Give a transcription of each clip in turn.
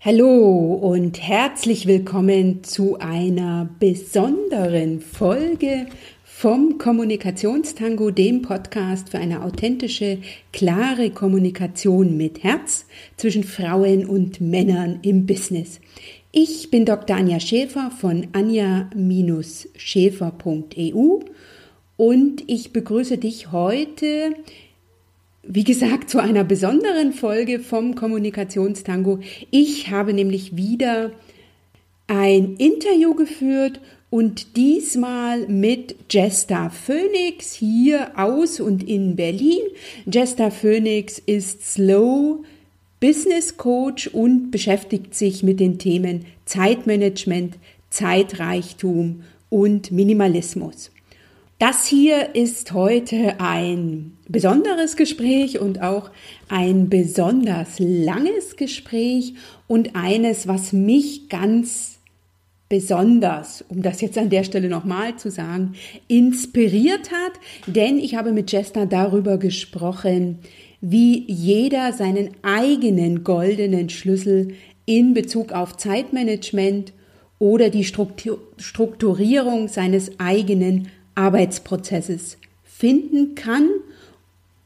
Hallo und herzlich willkommen zu einer besonderen Folge vom Kommunikationstango, dem Podcast für eine authentische, klare Kommunikation mit Herz zwischen Frauen und Männern im Business. Ich bin Dr. Anja Schäfer von anja-schäfer.eu und ich begrüße dich heute wie gesagt, zu einer besonderen Folge vom Kommunikationstango. Ich habe nämlich wieder ein Interview geführt und diesmal mit Jesta Phoenix hier aus und in Berlin. Jesta Phoenix ist Slow Business Coach und beschäftigt sich mit den Themen Zeitmanagement, Zeitreichtum und Minimalismus. Das hier ist heute ein besonderes Gespräch und auch ein besonders langes Gespräch und eines, was mich ganz besonders, um das jetzt an der Stelle nochmal zu sagen, inspiriert hat, denn ich habe mit Jester darüber gesprochen, wie jeder seinen eigenen goldenen Schlüssel in Bezug auf Zeitmanagement oder die Strukturierung seines eigenen Arbeitsprozesses finden kann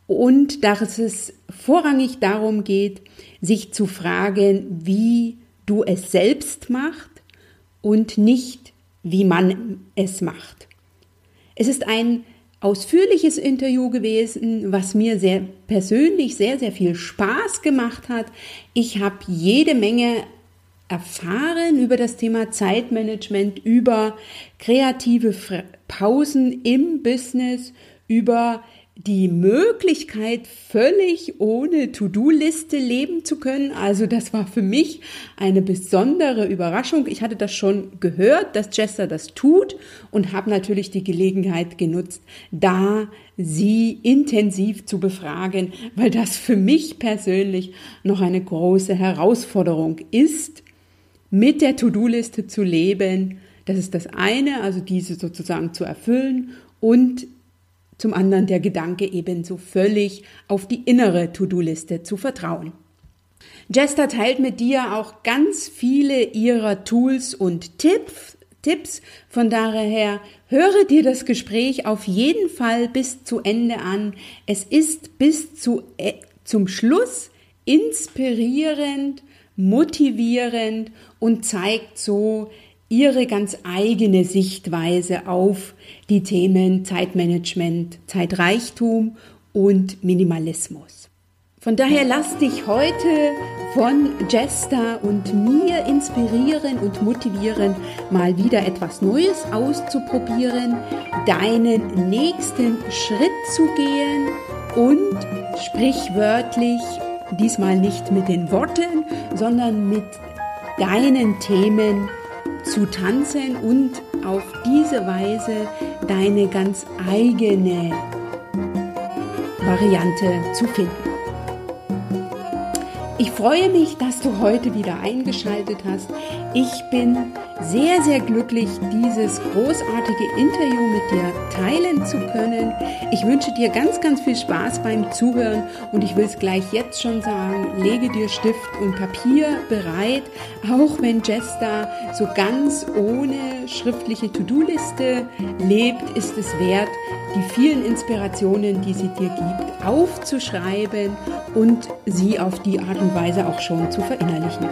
und dass es vorrangig darum geht, sich zu fragen, wie du es selbst machst und nicht, wie man es macht. Es ist ein ausführliches Interview gewesen, was mir sehr persönlich sehr, sehr viel Spaß gemacht hat. Ich habe jede Menge erfahren über das Thema Zeitmanagement, über kreative Pausen im Business, über die Möglichkeit, völlig ohne To-Do-Liste leben zu können. Also das war für mich eine besondere Überraschung. Ich hatte das schon gehört, dass Jester das tut und habe natürlich die Gelegenheit genutzt, da sie intensiv zu befragen, weil das für mich persönlich noch eine große Herausforderung ist, mit der To-Do-Liste zu leben. Das ist das eine, also diese sozusagen zu erfüllen und zum anderen der Gedanke ebenso völlig auf die innere To-Do-Liste zu vertrauen. Jester teilt mit dir auch ganz viele ihrer Tools und Tipps. Tipps. Von daher höre dir das Gespräch auf jeden Fall bis zu Ende an. Es ist bis zu, äh, zum Schluss inspirierend motivierend und zeigt so ihre ganz eigene Sichtweise auf die Themen Zeitmanagement, Zeitreichtum und Minimalismus. Von daher lass dich heute von Jester und mir inspirieren und motivieren, mal wieder etwas Neues auszuprobieren, deinen nächsten Schritt zu gehen und sprichwörtlich diesmal nicht mit den Worten, sondern mit deinen Themen zu tanzen und auf diese Weise deine ganz eigene Variante zu finden. Ich freue mich, dass du heute wieder eingeschaltet hast. Ich bin sehr, sehr glücklich, dieses großartige Interview mit dir teilen zu können. Ich wünsche dir ganz, ganz viel Spaß beim Zuhören und ich will es gleich jetzt schon sagen, lege dir Stift und Papier bereit, auch wenn Jester so ganz ohne schriftliche To-Do-Liste lebt, ist es wert, die vielen Inspirationen, die sie dir gibt, aufzuschreiben und sie auf die Art und Weise auch schon zu verinnerlichen.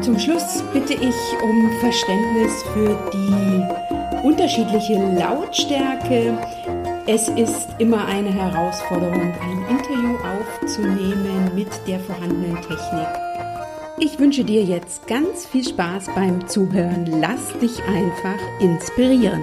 Zum Schluss bitte ich um Verständnis für die unterschiedliche Lautstärke. Es ist immer eine Herausforderung, ein Interview aufzunehmen mit der vorhandenen Technik. Ich wünsche dir jetzt ganz viel Spaß beim Zuhören. Lass dich einfach inspirieren.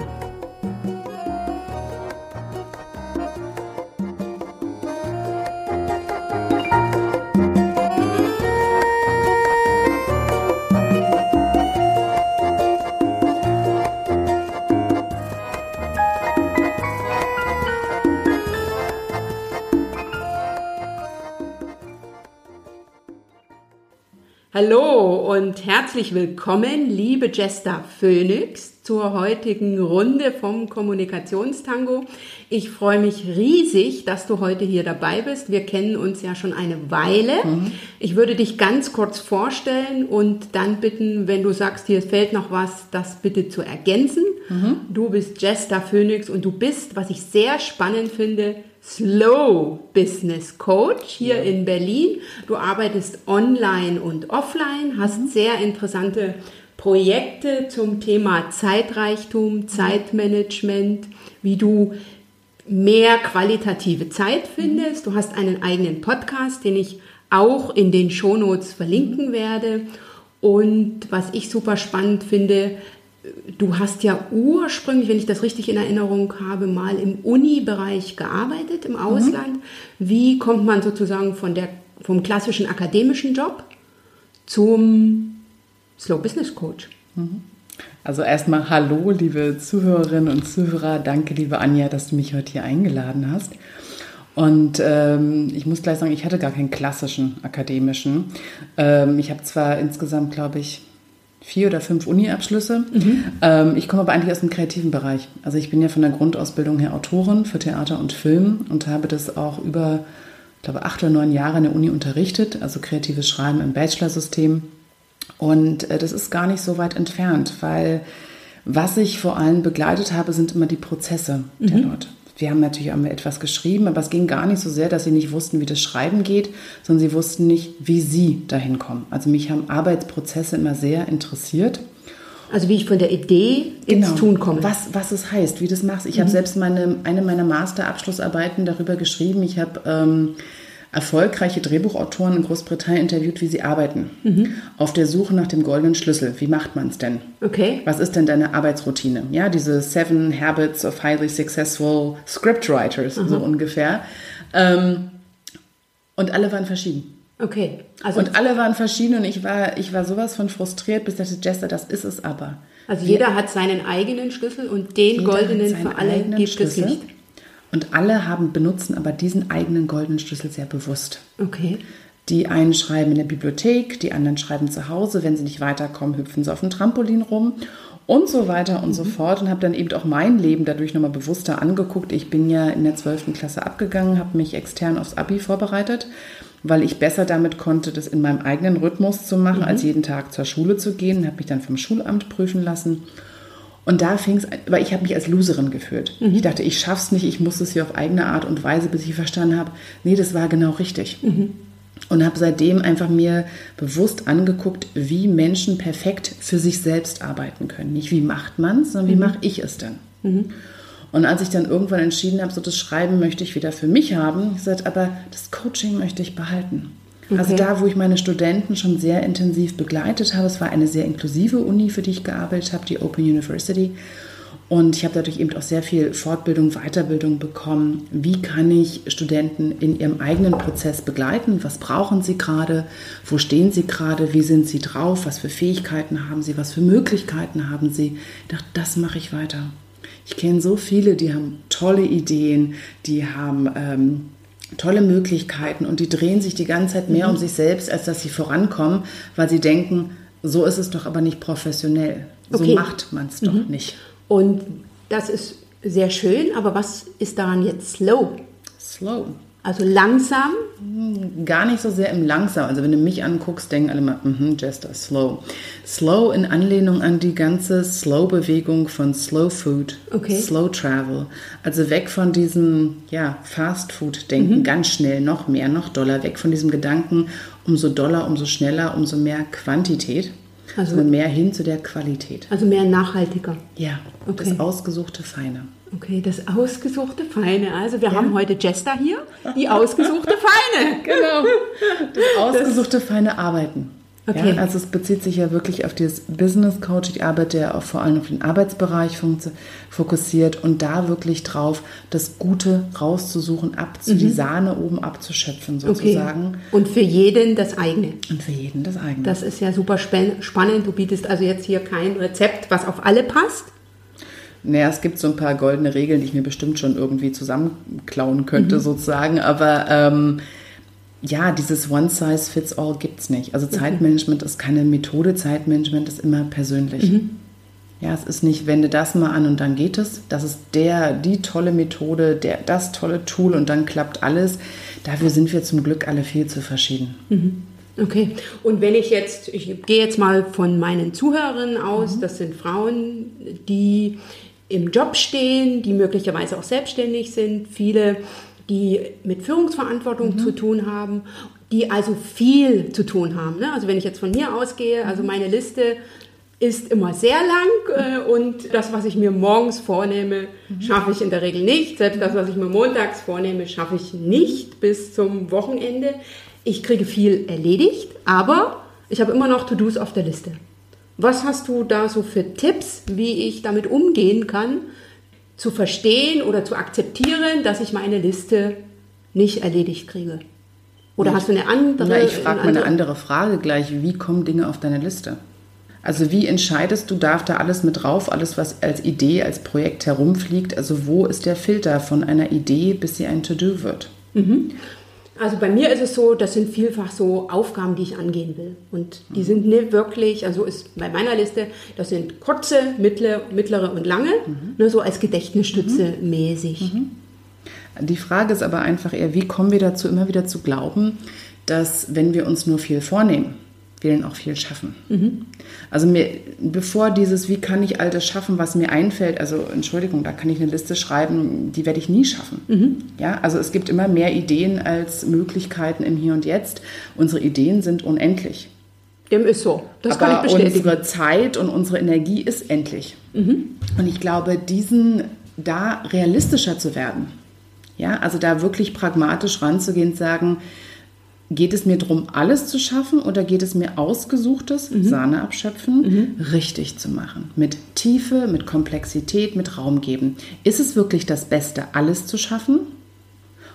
Hallo und herzlich willkommen, liebe Jester Phoenix, zur heutigen Runde vom Kommunikationstango. Ich freue mich riesig, dass du heute hier dabei bist. Wir kennen uns ja schon eine Weile. Mhm. Ich würde dich ganz kurz vorstellen und dann bitten, wenn du sagst, hier fehlt noch was, das bitte zu ergänzen. Mhm. Du bist Jester Phoenix und du bist, was ich sehr spannend finde, Slow Business Coach hier ja. in Berlin. Du arbeitest online und offline, hast mhm. sehr interessante Projekte zum Thema Zeitreichtum, Zeitmanagement, wie du mehr qualitative Zeit findest. Du hast einen eigenen Podcast, den ich auch in den Shownotes verlinken werde. Und was ich super spannend finde, du hast ja ursprünglich, wenn ich das richtig in Erinnerung habe, mal im Uni-Bereich gearbeitet im Ausland. Mhm. Wie kommt man sozusagen von der, vom klassischen akademischen Job zum Slow Business Coach? Mhm. Also erstmal Hallo, liebe Zuhörerinnen und Zuhörer. Danke, liebe Anja, dass du mich heute hier eingeladen hast. Und ähm, ich muss gleich sagen, ich hatte gar keinen klassischen akademischen. Ähm, ich habe zwar insgesamt, glaube ich, vier oder fünf Uni-Abschlüsse. Mhm. Ähm, ich komme aber eigentlich aus dem kreativen Bereich. Also ich bin ja von der Grundausbildung her Autorin für Theater und Film und habe das auch über, ich glaube, acht oder neun Jahre in der Uni unterrichtet, also kreatives Schreiben im Bachelor-System. Und äh, das ist gar nicht so weit entfernt, weil was ich vor allem begleitet habe, sind immer die Prozesse mhm. der Leute. Wir haben natürlich auch etwas geschrieben, aber es ging gar nicht so sehr, dass sie nicht wussten, wie das Schreiben geht, sondern sie wussten nicht, wie sie dahin kommen. Also mich haben Arbeitsprozesse immer sehr interessiert. Also wie ich von der Idee ins genau, Tun komme. Was, was es heißt, wie das machst. Ich mhm. habe selbst meine, eine meiner Masterabschlussarbeiten darüber geschrieben. Ich habe ähm, erfolgreiche Drehbuchautoren in Großbritannien interviewt, wie sie arbeiten. Mhm. Auf der Suche nach dem goldenen Schlüssel. Wie macht man es denn? Okay. Was ist denn deine Arbeitsroutine? Ja, diese Seven Habits of Highly Successful Scriptwriters, Aha. so ungefähr. Ähm, und alle waren verschieden. Okay. Also und alle waren verschieden und ich war, ich war sowas von frustriert, bis ich dachte, Jester, das ist es aber. Also jeder hat seinen eigenen Schlüssel und den goldenen für alle gibt Schlüssel. es nicht. Und alle haben, benutzen aber diesen eigenen goldenen Schlüssel sehr bewusst. Okay. Die einen schreiben in der Bibliothek, die anderen schreiben zu Hause. Wenn sie nicht weiterkommen, hüpfen sie auf dem Trampolin rum und so weiter und mhm. so fort. Und habe dann eben auch mein Leben dadurch nochmal bewusster angeguckt. Ich bin ja in der 12. Klasse abgegangen, habe mich extern aufs Abi vorbereitet, weil ich besser damit konnte, das in meinem eigenen Rhythmus zu machen, mhm. als jeden Tag zur Schule zu gehen. Habe mich dann vom Schulamt prüfen lassen und da fing es, weil ich habe mich als Loserin gefühlt. Mhm. Ich dachte, ich schaff's nicht, ich muss es hier auf eigene Art und Weise, bis ich verstanden habe, nee, das war genau richtig. Mhm. Und habe seitdem einfach mir bewusst angeguckt, wie Menschen perfekt für sich selbst arbeiten können. Nicht wie macht man es, sondern wie mhm. mache ich es denn? Mhm. Und als ich dann irgendwann entschieden habe, so das Schreiben möchte ich wieder für mich haben, ich sagte, aber das Coaching möchte ich behalten. Also okay. Also da, wo ich meine Studenten schon sehr intensiv begleitet habe, es war eine sehr inklusive Uni, für die ich gearbeitet habe, die Open University. Und ich habe dadurch eben auch sehr viel Fortbildung, Weiterbildung bekommen. Wie kann ich Studenten in ihrem eigenen Prozess begleiten? Was brauchen sie gerade? Wo stehen sie gerade? Wie sind sie drauf? Was für Fähigkeiten haben sie? Was für Möglichkeiten haben sie? Ich dachte, das mache ich weiter. Ich kenne so viele, die haben tolle Ideen, die haben ähm, tolle Möglichkeiten und die drehen sich die ganze Zeit mehr mhm. um sich selbst, als dass sie vorankommen, weil sie denken, so ist es doch aber nicht professionell. So okay. macht man es doch mhm. nicht. Und das ist sehr schön, aber was ist daran jetzt slow? Slow. Also langsam? Gar nicht so sehr im langsam. Also wenn du mich anguckst, denken alle mal, mm -hmm, Jester, slow. Slow in Anlehnung an die ganze Slow-Bewegung von Slow Food, okay. Slow Travel. Also weg von diesem ja, Fast-Food-Denken, mhm. ganz schnell, noch mehr, noch doller. Weg von diesem Gedanken, umso doller, umso schneller, umso mehr Quantität. Also mehr hin zu der Qualität. Also mehr nachhaltiger. Ja, okay. das ausgesuchte Feine. Okay, das ausgesuchte Feine. Also wir ja. haben heute Jester hier, die ausgesuchte Feine. genau. Das ausgesuchte das, feine Arbeiten. Okay. Ja, also es bezieht sich ja wirklich auf dieses Business Coach. Ich arbeite ja auch vor allem auf den Arbeitsbereich fokussiert und da wirklich drauf, das Gute rauszusuchen, abzu mhm. die Sahne oben abzuschöpfen sozusagen. Okay. Und für jeden das eigene. Und für jeden das eigene. Das ist ja super spannend. Du bietest also jetzt hier kein Rezept, was auf alle passt, naja, es gibt so ein paar goldene Regeln, die ich mir bestimmt schon irgendwie zusammenklauen könnte, mhm. sozusagen. Aber ähm, ja, dieses One Size Fits All gibt es nicht. Also Zeitmanagement ist keine Methode, Zeitmanagement ist immer persönlich. Mhm. Ja, es ist nicht, wende das mal an und dann geht es. Das ist der, die tolle Methode, der, das tolle Tool und dann klappt alles. Dafür sind wir zum Glück alle viel zu verschieden. Mhm. Okay. Und wenn ich jetzt, ich gehe jetzt mal von meinen Zuhörerinnen aus, mhm. das sind Frauen, die im Job stehen, die möglicherweise auch selbstständig sind, viele, die mit Führungsverantwortung mhm. zu tun haben, die also viel zu tun haben. Ne? Also wenn ich jetzt von mir ausgehe, also mhm. meine Liste ist immer sehr lang äh, und das, was ich mir morgens vornehme, mhm. schaffe ich in der Regel nicht. Selbst das, was ich mir montags vornehme, schaffe ich nicht bis zum Wochenende. Ich kriege viel erledigt, aber ich habe immer noch To-Dos auf der Liste. Was hast du da so für Tipps, wie ich damit umgehen kann, zu verstehen oder zu akzeptieren, dass ich meine Liste nicht erledigt kriege? Oder ich, hast du eine andere? Na, ich frage mal eine andere Frage gleich. Wie kommen Dinge auf deine Liste? Also wie entscheidest du, darf da alles mit drauf, alles was als Idee, als Projekt herumfliegt? Also wo ist der Filter von einer Idee, bis sie ein To-Do wird? Mhm. Also bei mir ist es so, das sind vielfach so Aufgaben, die ich angehen will. Und die mhm. sind nicht wirklich, also ist bei meiner Liste, das sind kurze, mittlere, mittlere und lange, mhm. ne, so als Gedächtnisstütze mhm. mäßig. Mhm. Die Frage ist aber einfach eher, wie kommen wir dazu, immer wieder zu glauben, dass wenn wir uns nur viel vornehmen, dann auch viel schaffen. Mhm. Also mir, bevor dieses, wie kann ich all das schaffen, was mir einfällt, also Entschuldigung, da kann ich eine Liste schreiben, die werde ich nie schaffen. Mhm. Ja, also es gibt immer mehr Ideen als Möglichkeiten im Hier und Jetzt. Unsere Ideen sind unendlich. Dem ist so. Das Aber kann ich bestätigen. unsere Zeit und unsere Energie ist endlich. Mhm. Und ich glaube, diesen da realistischer zu werden, ja, also da wirklich pragmatisch ranzugehen und sagen, Geht es mir darum, alles zu schaffen oder geht es mir ausgesuchtes mhm. Sahne abschöpfen, mhm. richtig zu machen? Mit Tiefe, mit Komplexität, mit Raum geben. Ist es wirklich das Beste, alles zu schaffen?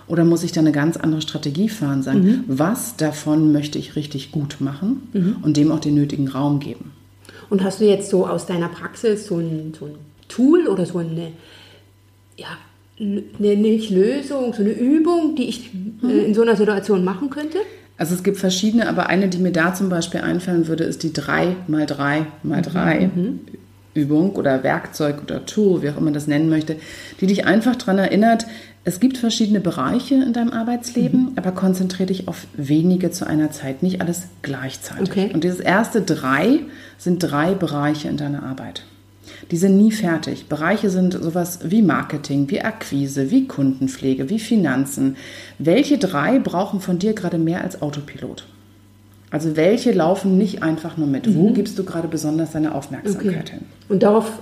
Oder muss ich da eine ganz andere Strategie fahren, sagen, mhm. was davon möchte ich richtig gut machen mhm. und dem auch den nötigen Raum geben? Und hast du jetzt so aus deiner Praxis so ein, so ein Tool oder so eine ja, eine nicht Lösung, so eine Übung, die ich äh, mhm. in so einer Situation machen könnte? Also es gibt verschiedene, aber eine, die mir da zum Beispiel einfallen würde, ist die 3 mal 3 mal 3 mhm. Übung oder Werkzeug oder Tool, wie auch immer man das nennen möchte, die dich einfach daran erinnert, es gibt verschiedene Bereiche in deinem Arbeitsleben, mhm. aber konzentriere dich auf wenige zu einer Zeit, nicht alles gleichzeitig. Okay. Und dieses erste drei sind drei Bereiche in deiner Arbeit die sind nie fertig. Bereiche sind sowas wie Marketing, wie Akquise, wie Kundenpflege, wie Finanzen. Welche drei brauchen von dir gerade mehr als Autopilot? Also welche laufen nicht einfach nur mit? Mhm. Wo gibst du gerade besonders deine Aufmerksamkeit okay. hin? Und darauf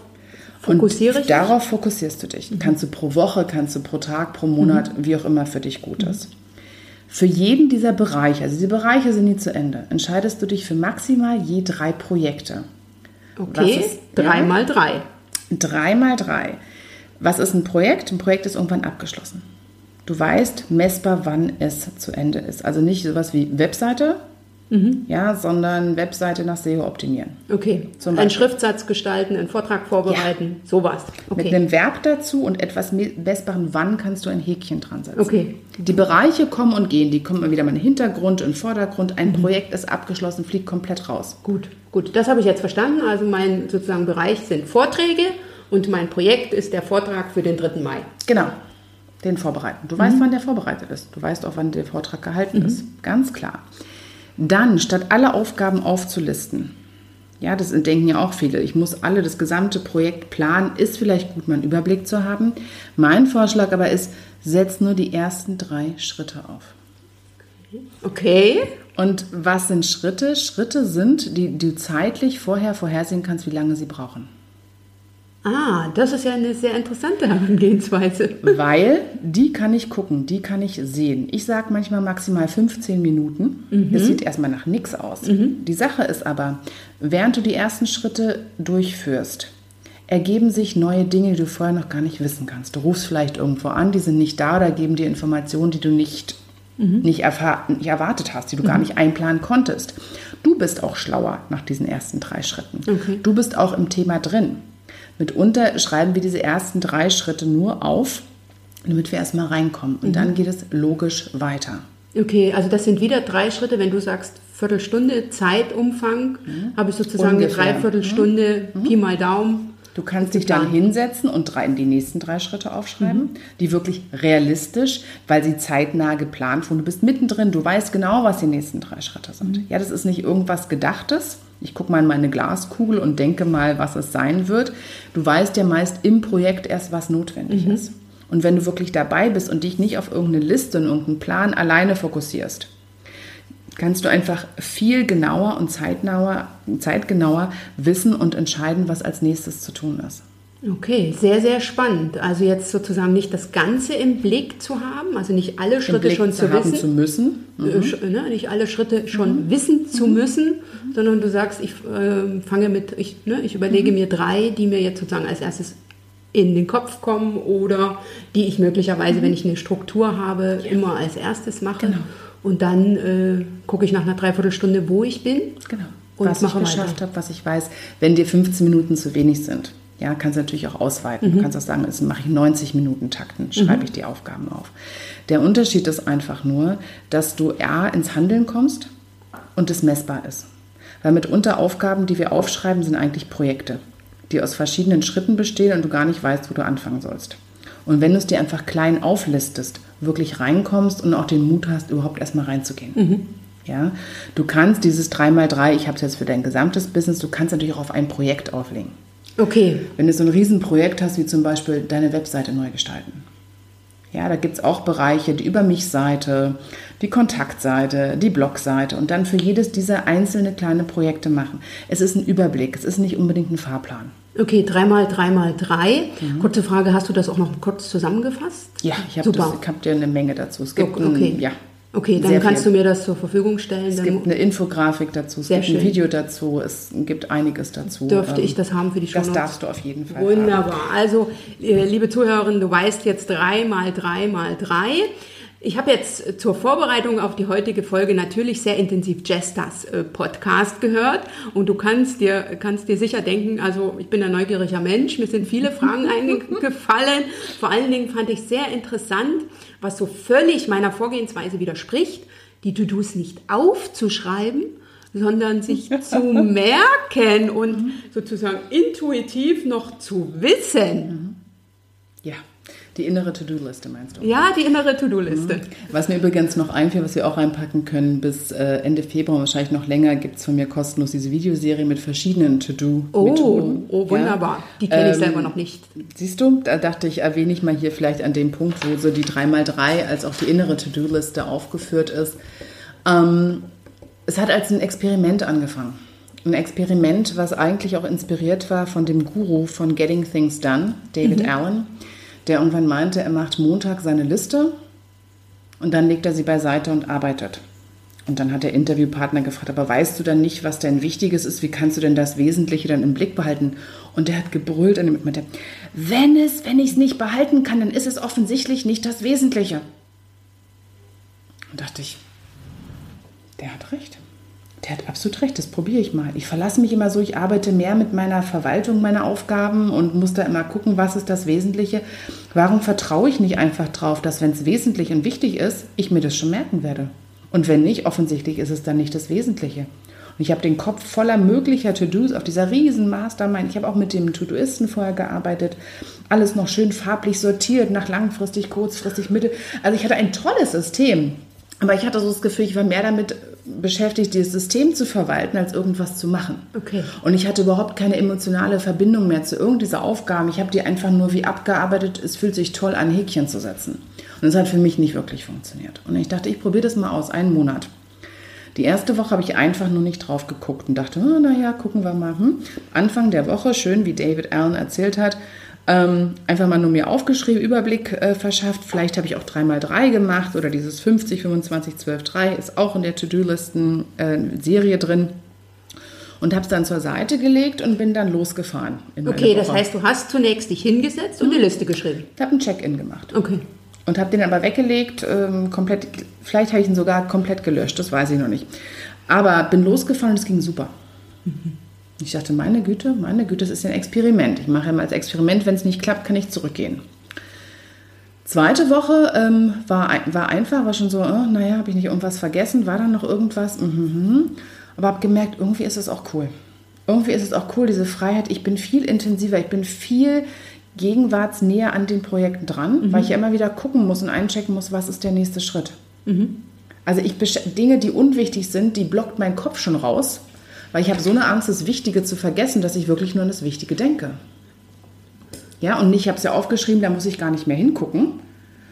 fokussiere Und ich Darauf fokussierst du dich. Mhm. Kannst du pro Woche, kannst du pro Tag, pro Monat, mhm. wie auch immer für dich gut mhm. ist. Für jeden dieser Bereiche, also diese Bereiche sind nie zu Ende, entscheidest du dich für maximal je drei Projekte. Okay, drei ja? mal drei. Drei mal drei. Was ist ein Projekt? Ein Projekt ist irgendwann abgeschlossen. Du weißt messbar, wann es zu Ende ist. Also nicht sowas wie Webseite, Mhm. Ja, sondern Webseite nach SEO optimieren. Okay. Zum Einen Schriftsatz gestalten, einen Vortrag vorbereiten, ja. sowas. Okay. Mit einem Verb dazu und etwas messbaren Wann kannst du ein Häkchen dran setzen. Okay. Die Bereiche kommen und gehen. Die kommen wieder mal in den Hintergrund, in den Vordergrund. Ein mhm. Projekt ist abgeschlossen, fliegt komplett raus. Gut, gut. Das habe ich jetzt verstanden. Also mein sozusagen Bereich sind Vorträge und mein Projekt ist der Vortrag für den 3. Mai. Genau den vorbereiten. Du mhm. weißt, wann der vorbereitet ist. Du weißt auch, wann der Vortrag gehalten mhm. ist. Ganz klar. Dann, statt alle Aufgaben aufzulisten, ja, das denken ja auch viele, ich muss alle, das gesamte Projekt planen, ist vielleicht gut, mal einen Überblick zu haben. Mein Vorschlag aber ist, setz nur die ersten drei Schritte auf. Okay. Und was sind Schritte? Schritte sind, die du zeitlich vorher vorhersehen kannst, wie lange sie brauchen. Ah, das ist ja eine sehr interessante Herangehensweise. Weil die kann ich gucken, die kann ich sehen. Ich sage manchmal maximal 15 Minuten. Mhm. Das sieht erstmal nach nichts aus. Mhm. Die Sache ist aber, während du die ersten Schritte durchführst, ergeben sich neue Dinge, die du vorher noch gar nicht wissen kannst. Du rufst vielleicht irgendwo an, die sind nicht da oder geben dir Informationen, die du nicht, mhm. nicht, nicht, erwartet hast, die du gar mhm. nicht einplanen konntest. Du bist auch schlauer nach diesen ersten drei Schritten. Okay. Du bist auch im Thema drin. Mitunter schreiben wir diese ersten drei Schritte nur auf, damit wir erstmal reinkommen. Und mhm. dann geht es logisch weiter. Okay, also das sind wieder drei Schritte. Wenn du sagst Viertelstunde Zeitumfang, mhm. habe ich sozusagen Ungefähr. eine Dreiviertelstunde mhm. Pi mal Daumen. Du kannst dich dann hinsetzen und drei, die nächsten drei Schritte aufschreiben, mhm. die wirklich realistisch, weil sie zeitnah geplant wurden. Du bist mittendrin, du weißt genau, was die nächsten drei Schritte sind. Mhm. Ja, das ist nicht irgendwas Gedachtes. Ich gucke mal in meine Glaskugel und denke mal, was es sein wird. Du weißt ja meist im Projekt erst, was notwendig mhm. ist. Und wenn du wirklich dabei bist und dich nicht auf irgendeine Liste und irgendeinen Plan alleine fokussierst, kannst du einfach viel genauer und zeitgenauer wissen und entscheiden, was als nächstes zu tun ist. Okay, sehr, sehr spannend. Also jetzt sozusagen nicht das Ganze im Blick zu haben, also nicht alle Schritte schon zu, zu wissen. zu müssen. Äh, mhm. Ne, nicht alle Schritte schon mhm. wissen zu mhm. müssen, sondern du sagst, ich äh, fange mit, ich, ne, ich überlege mhm. mir drei, die mir jetzt sozusagen als erstes in den Kopf kommen oder die ich möglicherweise, mhm. wenn ich eine Struktur habe, ja. immer als erstes mache. Genau. Und dann äh, gucke ich nach einer Dreiviertelstunde, wo ich bin. Genau. Und was ich geschafft habe, was ich weiß. Wenn dir 15 Minuten zu wenig sind, ja, kannst du natürlich auch ausweiten. Mhm. Du kannst auch sagen, jetzt mache ich 90 Minuten Takten, schreibe mhm. ich die Aufgaben auf. Der Unterschied ist einfach nur, dass du A ins Handeln kommst und es messbar ist. Weil mitunter Aufgaben, die wir aufschreiben, sind eigentlich Projekte die aus verschiedenen Schritten bestehen und du gar nicht weißt, wo du anfangen sollst. Und wenn du es dir einfach klein auflistest, wirklich reinkommst und auch den Mut hast, überhaupt erstmal reinzugehen. Mhm. Ja, du kannst dieses 3x3, ich habe es jetzt für dein gesamtes Business, du kannst natürlich auch auf ein Projekt auflegen. Okay. Wenn du so ein Riesenprojekt hast, wie zum Beispiel deine Webseite neu gestalten. Ja, da gibt es auch Bereiche, die Über mich-Seite, die Kontaktseite, die Blogseite und dann für jedes dieser einzelne kleine Projekte machen. Es ist ein Überblick, es ist nicht unbedingt ein Fahrplan. Okay, dreimal, dreimal, drei. Mhm. Kurze Frage, hast du das auch noch kurz zusammengefasst? Ja, ich habe hab dir eine Menge dazu. Es gibt okay. Ein, ja, Okay, dann kannst viel. du mir das zur Verfügung stellen. Es gibt eine Infografik dazu, es gibt schön. ein Video dazu, es gibt einiges dazu. Dürfte ich das haben für die Show Das darfst du auf jeden Fall Wunderbar. Haben. Also, äh, liebe Zuhörerinnen, du weißt jetzt drei mal drei mal drei. Ich habe jetzt zur Vorbereitung auf die heutige Folge natürlich sehr intensiv Jesters äh, Podcast gehört und du kannst dir, kannst dir sicher denken, also ich bin ein neugieriger Mensch, mir sind viele Fragen eingefallen. Vor allen Dingen fand ich sehr interessant, was so völlig meiner Vorgehensweise widerspricht, die To-Dos nicht aufzuschreiben, sondern sich zu merken und sozusagen intuitiv noch zu wissen. Ja. Die innere To-Do-Liste meinst du? Ja, die innere To-Do-Liste. Mhm. Was mir übrigens noch einfällt, was wir auch reinpacken können, bis äh, Ende Februar, wahrscheinlich noch länger, gibt es von mir kostenlos diese Videoserie mit verschiedenen To-Do-Methoden. Oh, oh, wunderbar. Ja. Die kenne ich ähm, selber noch nicht. Siehst du, da dachte ich, erwähne ich mal hier vielleicht an dem Punkt, wo so die 3x3 als auch die innere To-Do-Liste aufgeführt ist. Ähm, es hat als ein Experiment angefangen. Ein Experiment, was eigentlich auch inspiriert war von dem Guru von Getting Things Done, David mhm. Allen der irgendwann meinte, er macht Montag seine Liste und dann legt er sie beiseite und arbeitet. Und dann hat der Interviewpartner gefragt, aber weißt du dann nicht, was denn Wichtiges ist? Wie kannst du denn das Wesentliche dann im Blick behalten? Und der hat gebrüllt und meinte, wenn es, wenn ich es nicht behalten kann, dann ist es offensichtlich nicht das Wesentliche. Und dachte ich, der hat recht. Der hat absolut recht, das probiere ich mal. Ich verlasse mich immer so, ich arbeite mehr mit meiner Verwaltung meiner Aufgaben und muss da immer gucken, was ist das Wesentliche. Warum vertraue ich nicht einfach drauf, dass wenn es wesentlich und wichtig ist, ich mir das schon merken werde? Und wenn nicht, offensichtlich ist es dann nicht das Wesentliche. Und ich habe den Kopf voller möglicher To-Dos auf dieser riesen Mastermind. Ich habe auch mit dem To-Doisten vorher gearbeitet. Alles noch schön farblich sortiert, nach langfristig, kurzfristig, Mitte. Also ich hatte ein tolles System. Aber ich hatte so das Gefühl, ich war mehr damit beschäftigt, dieses System zu verwalten, als irgendwas zu machen. Okay. Und ich hatte überhaupt keine emotionale Verbindung mehr zu irgend dieser Aufgaben. Ich habe die einfach nur wie abgearbeitet. Es fühlt sich toll an, Häkchen zu setzen. Und es hat für mich nicht wirklich funktioniert. Und ich dachte, ich probiere das mal aus, einen Monat. Die erste Woche habe ich einfach nur nicht drauf geguckt und dachte, oh, naja, gucken wir mal. Hm. Anfang der Woche, schön wie David Allen erzählt hat, ähm, einfach mal nur mir aufgeschrieben, Überblick äh, verschafft. Vielleicht habe ich auch 3x3 gemacht oder dieses 50, 25, 12, 3 ist auch in der To-Do-Listen-Serie äh, drin. Und habe es dann zur Seite gelegt und bin dann losgefahren. okay, das heißt, du hast zunächst dich hingesetzt und mhm. eine Liste geschrieben. Ich habe ein Check-in gemacht. Okay. Und habe den aber weggelegt, ähm, komplett, vielleicht habe ich ihn sogar komplett gelöscht, das weiß ich noch nicht. Aber bin losgefahren und es ging super. Mhm. Ich dachte, meine Güte, meine Güte, das ist ein Experiment. Ich mache immer als Experiment, wenn es nicht klappt, kann ich zurückgehen. Zweite Woche ähm, war, war einfach, war schon so, oh, naja, habe ich nicht irgendwas vergessen, war dann noch irgendwas, mhm, mhm. aber habe gemerkt, irgendwie ist es auch cool. Irgendwie ist es auch cool, diese Freiheit. Ich bin viel intensiver, ich bin viel gegenwartsnäher an den Projekten dran, mhm. weil ich ja immer wieder gucken muss und einchecken muss, was ist der nächste Schritt. Mhm. Also ich Dinge, die unwichtig sind, die blockt mein Kopf schon raus, weil ich habe so eine Angst, das Wichtige zu vergessen, dass ich wirklich nur an das Wichtige denke. Ja, und ich habe es ja aufgeschrieben, da muss ich gar nicht mehr hingucken.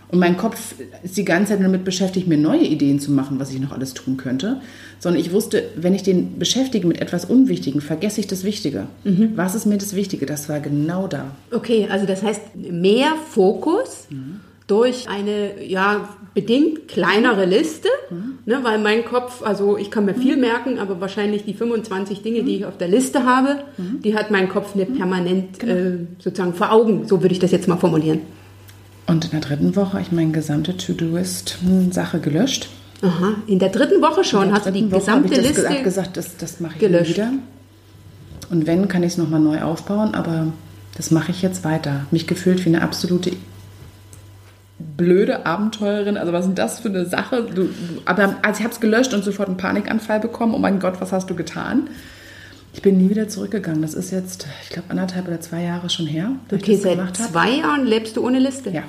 Und mein Kopf ist die ganze Zeit damit beschäftigt, mir neue Ideen zu machen, was ich noch alles tun könnte. Sondern ich wusste, wenn ich den beschäftige mit etwas Unwichtigem, vergesse ich das Wichtige. Mhm. Was ist mir das Wichtige? Das war genau da. Okay, also das heißt mehr Fokus mhm. durch eine, ja, bedingt kleinere Liste, mhm. ne, weil mein Kopf, also ich kann mir viel mhm. merken, aber wahrscheinlich die 25 Dinge, die ich auf der Liste habe, mhm. die hat mein Kopf nicht permanent genau. äh, sozusagen vor Augen. So würde ich das jetzt mal formulieren. Und in der dritten Woche habe ich meine gesamte To-Doist-Sache gelöscht. Aha, in der dritten Woche schon hast du die Woche gesamte ich Liste gesagt, gesagt, das, das mache ich gelöscht. wieder. Und wenn, kann ich es nochmal neu aufbauen, aber das mache ich jetzt weiter. Mich gefühlt wie eine absolute blöde Abenteurerin. Also was ist das für eine Sache? Du, aber also ich habe es gelöscht und sofort einen Panikanfall bekommen. Oh mein Gott, was hast du getan? Ich bin nie wieder zurückgegangen. Das ist jetzt, ich glaube, anderthalb oder zwei Jahre schon her. Okay, seit zwei Jahren lebst du ohne Liste? Ja.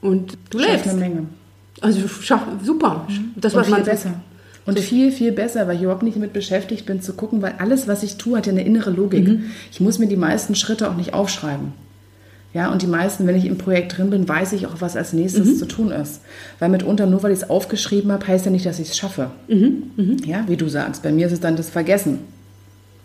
Und du lebst? eine Menge. Also schaff, super. Mhm. Das war viel besser. Und viel, viel besser, weil ich überhaupt nicht damit beschäftigt bin zu gucken, weil alles, was ich tue, hat ja eine innere Logik. Mhm. Ich muss mir die meisten Schritte auch nicht aufschreiben. Ja, und die meisten, wenn ich im Projekt drin bin, weiß ich auch, was als nächstes mhm. zu tun ist. Weil mitunter, nur weil ich es aufgeschrieben habe, heißt ja nicht, dass ich es schaffe. Mhm. Mhm. Ja, wie du sagst, bei mir ist es dann das Vergessen.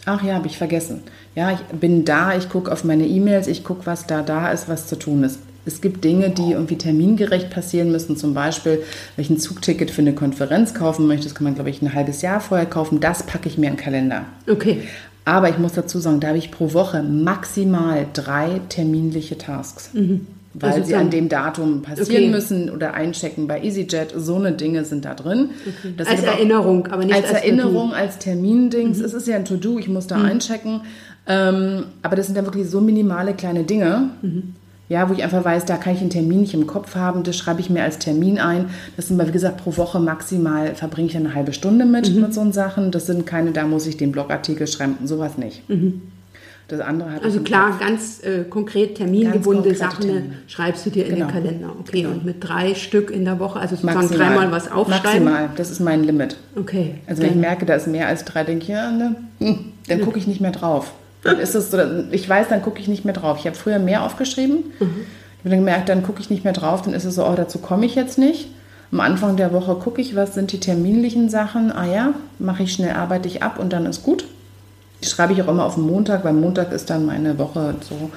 Ach ja, habe ich vergessen. Ja, ich bin da, ich gucke auf meine E-Mails, ich gucke, was da da ist, was zu tun ist. Es gibt Dinge, die irgendwie termingerecht passieren müssen. Zum Beispiel, wenn ich ein Zugticket für eine Konferenz kaufen möchte, das kann man, glaube ich, ein halbes Jahr vorher kaufen. Das packe ich mir in den Kalender. Okay. Aber ich muss dazu sagen, da habe ich pro Woche maximal drei terminliche Tasks. Mhm. Weil also sie an dem Datum passieren okay. müssen oder einchecken bei EasyJet. So eine Dinge sind da drin. Okay. als Erinnerung, aber nicht als, als Erinnerung, als Termindings. Mhm. Es ist ja ein To-Do, ich muss da mhm. einchecken. Ähm, aber das sind dann wirklich so minimale kleine Dinge. Mhm. Ja, wo ich einfach weiß, da kann ich einen Termin nicht im Kopf haben, das schreibe ich mir als Termin ein. Das sind, wie gesagt, pro Woche maximal verbringe ich eine halbe Stunde mit, mhm. mit so Sachen. Das sind keine, da muss ich den Blogartikel schreiben, sowas nicht. Mhm. Das andere hat Also klar, Kopf. ganz äh, konkret termingebundene Sachen Termin. schreibst du dir genau. in den genau. Kalender. Okay, genau. und mit drei Stück in der Woche, also sozusagen Maximal. dreimal was aufschreiben? Maximal, das ist mein Limit. Okay. Also wenn ich merke, da ist mehr als drei, denke ich, ja, ne, hm, dann gucke ich nicht mehr drauf. Dann ist es so, ich weiß, dann gucke ich nicht mehr drauf. Ich habe früher mehr aufgeschrieben. Mhm. Ich habe dann gemerkt, dann gucke ich nicht mehr drauf, dann ist es so, oh, dazu komme ich jetzt nicht. Am Anfang der Woche gucke ich, was sind die terminlichen Sachen. Ah ja, mache ich schnell, arbeite ich ab und dann ist gut. Die schreibe ich auch immer auf den Montag, weil Montag ist dann meine Woche so.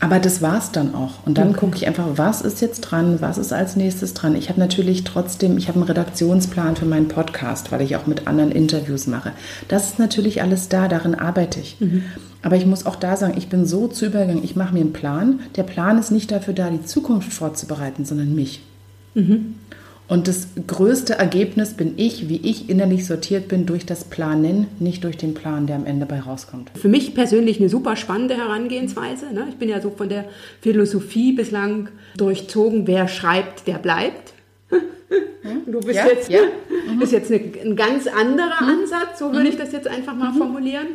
Aber das war es dann auch. Und dann okay. gucke ich einfach, was ist jetzt dran, was ist als nächstes dran. Ich habe natürlich trotzdem, ich habe einen Redaktionsplan für meinen Podcast, weil ich auch mit anderen Interviews mache. Das ist natürlich alles da, darin arbeite ich. Mhm. Aber ich muss auch da sagen, ich bin so zu übergegangen, ich mache mir einen Plan. Der Plan ist nicht dafür da, die Zukunft vorzubereiten, sondern mich. Mhm. Und das größte Ergebnis bin ich, wie ich innerlich sortiert bin, durch das Planen, nicht durch den Plan, der am Ende bei rauskommt. Für mich persönlich eine super spannende Herangehensweise. Ne? Ich bin ja so von der Philosophie bislang durchzogen, wer schreibt, der bleibt. Du bist ja, jetzt, ja. Mhm. ist jetzt eine, ein ganz anderer mhm. Ansatz, so würde mhm. ich das jetzt einfach mal mhm. formulieren.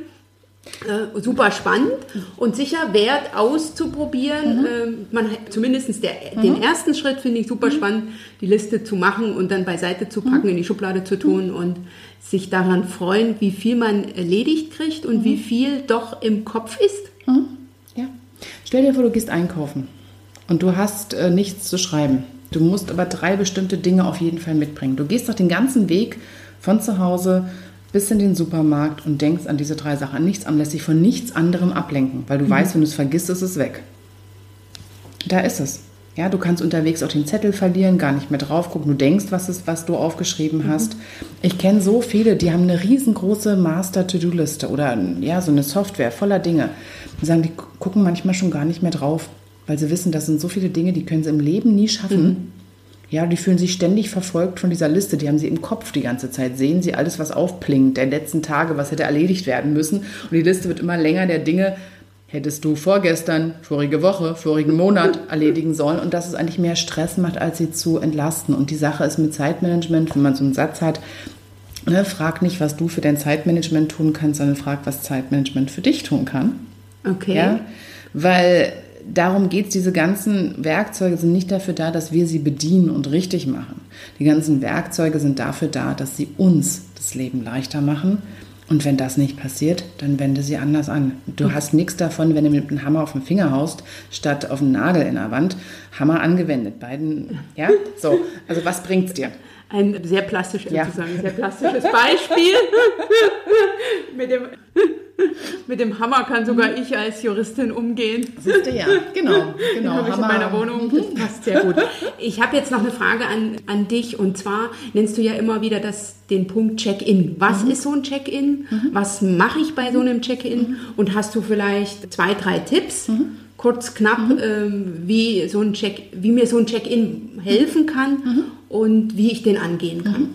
Äh, super spannend und sicher wert auszuprobieren. Mhm. Äh, man, zumindest der, mhm. den ersten Schritt finde ich super mhm. spannend, die Liste zu machen und dann beiseite zu packen, mhm. in die Schublade zu tun mhm. und sich daran freuen, wie viel man erledigt kriegt und wie mhm. viel doch im Kopf ist. Ja. Stell dir vor, du gehst einkaufen und du hast äh, nichts zu schreiben. Du musst aber drei bestimmte Dinge auf jeden Fall mitbringen. Du gehst doch den ganzen Weg von zu Hause bist in den Supermarkt und denkst an diese drei Sachen, an nichts anderes, lässt dich von nichts anderem ablenken, weil du mhm. weißt, wenn du es vergisst, ist es weg. Da ist es. Ja, du kannst unterwegs auch den Zettel verlieren, gar nicht mehr drauf gucken. Du denkst, was ist, was du aufgeschrieben mhm. hast. Ich kenne so viele, die haben eine riesengroße Master-To-Do-Liste oder ja, so eine Software voller Dinge. Die sagen, die gucken manchmal schon gar nicht mehr drauf, weil sie wissen, das sind so viele Dinge, die können sie im Leben nie schaffen. Mhm. Ja, die fühlen sich ständig verfolgt von dieser Liste. Die haben sie im Kopf die ganze Zeit. Sehen sie alles, was aufplinkt, der letzten Tage, was hätte erledigt werden müssen. Und die Liste wird immer länger der Dinge. hättest du vorgestern, vorige Woche, vorigen Monat erledigen sollen und dass es eigentlich mehr Stress macht, als sie zu entlasten. Und die Sache ist mit Zeitmanagement, wenn man so einen Satz hat, ne, frag nicht, was du für dein Zeitmanagement tun kannst, sondern frag, was Zeitmanagement für dich tun kann. Okay. Ja? Weil darum geht es, diese ganzen Werkzeuge sind nicht dafür da, dass wir sie bedienen und richtig machen. Die ganzen Werkzeuge sind dafür da, dass sie uns das Leben leichter machen. Und wenn das nicht passiert, dann wende sie anders an. Du okay. hast nichts davon, wenn du mit einem Hammer auf den Finger haust, statt auf einen Nagel in der Wand. Hammer angewendet. Beiden, ja? So, also was bringt's dir? Ein sehr plastisches, ja. sozusagen, sehr plastisches Beispiel mit dem mit dem Hammer kann sogar ich als Juristin umgehen. Siehst du ja, genau. genau. habe ich in meiner Wohnung. Das passt sehr gut. Ich habe jetzt noch eine Frage an, an dich und zwar nennst du ja immer wieder das, den Punkt Check-in. Was mhm. ist so ein Check-in? Mhm. Was mache ich bei so einem Check-in? Mhm. Und hast du vielleicht zwei, drei Tipps? Mhm. Kurz, knapp, mhm. ähm, wie, so ein Check, wie mir so ein Check-in helfen kann mhm. und wie ich den angehen kann.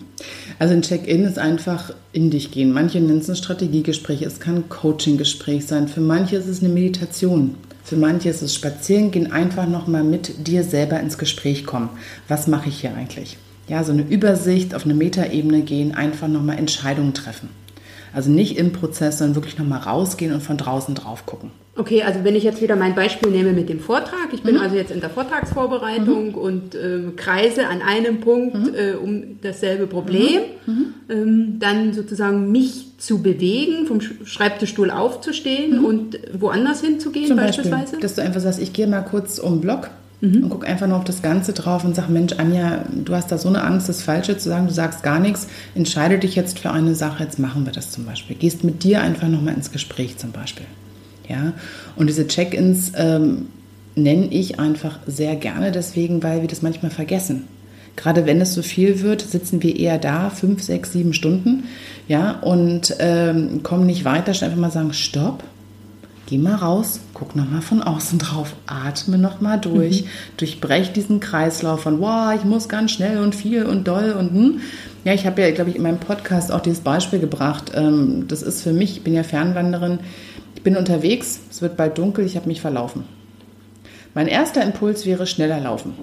Also ein Check-in ist einfach in dich gehen. Manche nennen es ein Strategiegespräch, es kann ein Coaching-Gespräch sein. Für manche ist es eine Meditation. Für manche ist es spazieren gehen, einfach nochmal mit dir selber ins Gespräch kommen. Was mache ich hier eigentlich? Ja, so eine Übersicht auf eine Metaebene gehen, einfach nochmal Entscheidungen treffen. Also nicht im Prozess, sondern wirklich nochmal rausgehen und von draußen drauf gucken. Okay, also wenn ich jetzt wieder mein Beispiel nehme mit dem Vortrag, ich bin mhm. also jetzt in der Vortragsvorbereitung mhm. und äh, kreise an einem Punkt mhm. äh, um dasselbe Problem, mhm. Mhm. ähm, dann sozusagen mich zu bewegen, vom Schreibtischstuhl aufzustehen mhm. und woanders hinzugehen Zum beispielsweise. Beispiel, dass du einfach sagst, ich gehe mal kurz um den Block Mhm. Und guck einfach nur auf das Ganze drauf und sag, Mensch, Anja, du hast da so eine Angst, das Falsche zu sagen, du sagst gar nichts, entscheide dich jetzt für eine Sache, jetzt machen wir das zum Beispiel. Gehst mit dir einfach nochmal ins Gespräch zum Beispiel. Ja? Und diese Check-ins ähm, nenne ich einfach sehr gerne deswegen, weil wir das manchmal vergessen. Gerade wenn es so viel wird, sitzen wir eher da, fünf, sechs, sieben Stunden, ja, und ähm, kommen nicht weiter, statt einfach mal sagen, stopp, geh mal raus, guck nochmal von außen drauf, atme nochmal durch, mhm. durchbrech diesen Kreislauf von, wow, ich muss ganz schnell und viel und doll und hm. Ja, ich habe ja, glaube ich, in meinem Podcast auch dieses Beispiel gebracht. Ähm, das ist für mich, ich bin ja Fernwanderin, ich bin unterwegs, es wird bald dunkel, ich habe mich verlaufen. Mein erster Impuls wäre schneller laufen.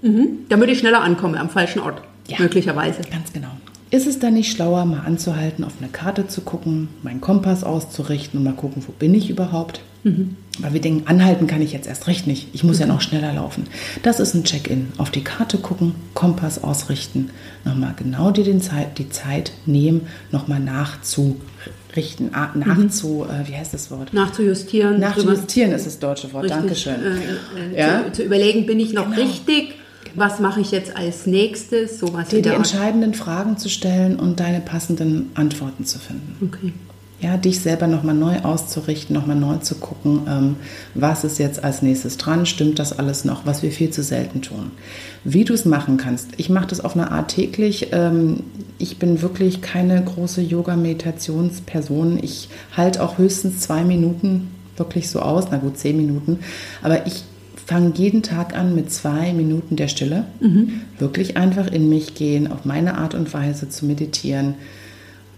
Mhm. Damit ich schneller ankomme am falschen Ort, ja, möglicherweise. Ganz genau. Ist es dann nicht schlauer, mal anzuhalten, auf eine Karte zu gucken, meinen Kompass auszurichten und mal gucken, wo bin ich überhaupt? Mhm. Weil wir denken, anhalten kann ich jetzt erst recht nicht. Ich muss mhm. ja noch schneller laufen. Das ist ein Check-in. Auf die Karte gucken, Kompass ausrichten, nochmal genau dir den Zeit, die Zeit nehmen, nochmal nachzurichten, nachzu, mhm. äh, wie heißt das Wort? Nachzujustieren. Nachzujustieren ist das deutsche Wort. Richtig, Dankeschön. Äh, äh, ja? zu, zu, überlegen, bin ich noch genau. richtig? Was mache ich jetzt als nächstes? Sowas Dir die entscheidenden Fragen zu stellen und deine passenden Antworten zu finden. Okay. Ja, dich selber nochmal neu auszurichten, nochmal neu zu gucken, ähm, was ist jetzt als nächstes dran, stimmt das alles noch, was wir viel zu selten tun. Wie du es machen kannst, ich mache das auf eine Art täglich. Ähm, ich bin wirklich keine große Yoga-Meditationsperson. Ich halte auch höchstens zwei Minuten wirklich so aus, na gut, zehn Minuten, aber ich fange jeden Tag an mit zwei Minuten der Stille. Mhm. Wirklich einfach in mich gehen, auf meine Art und Weise zu meditieren,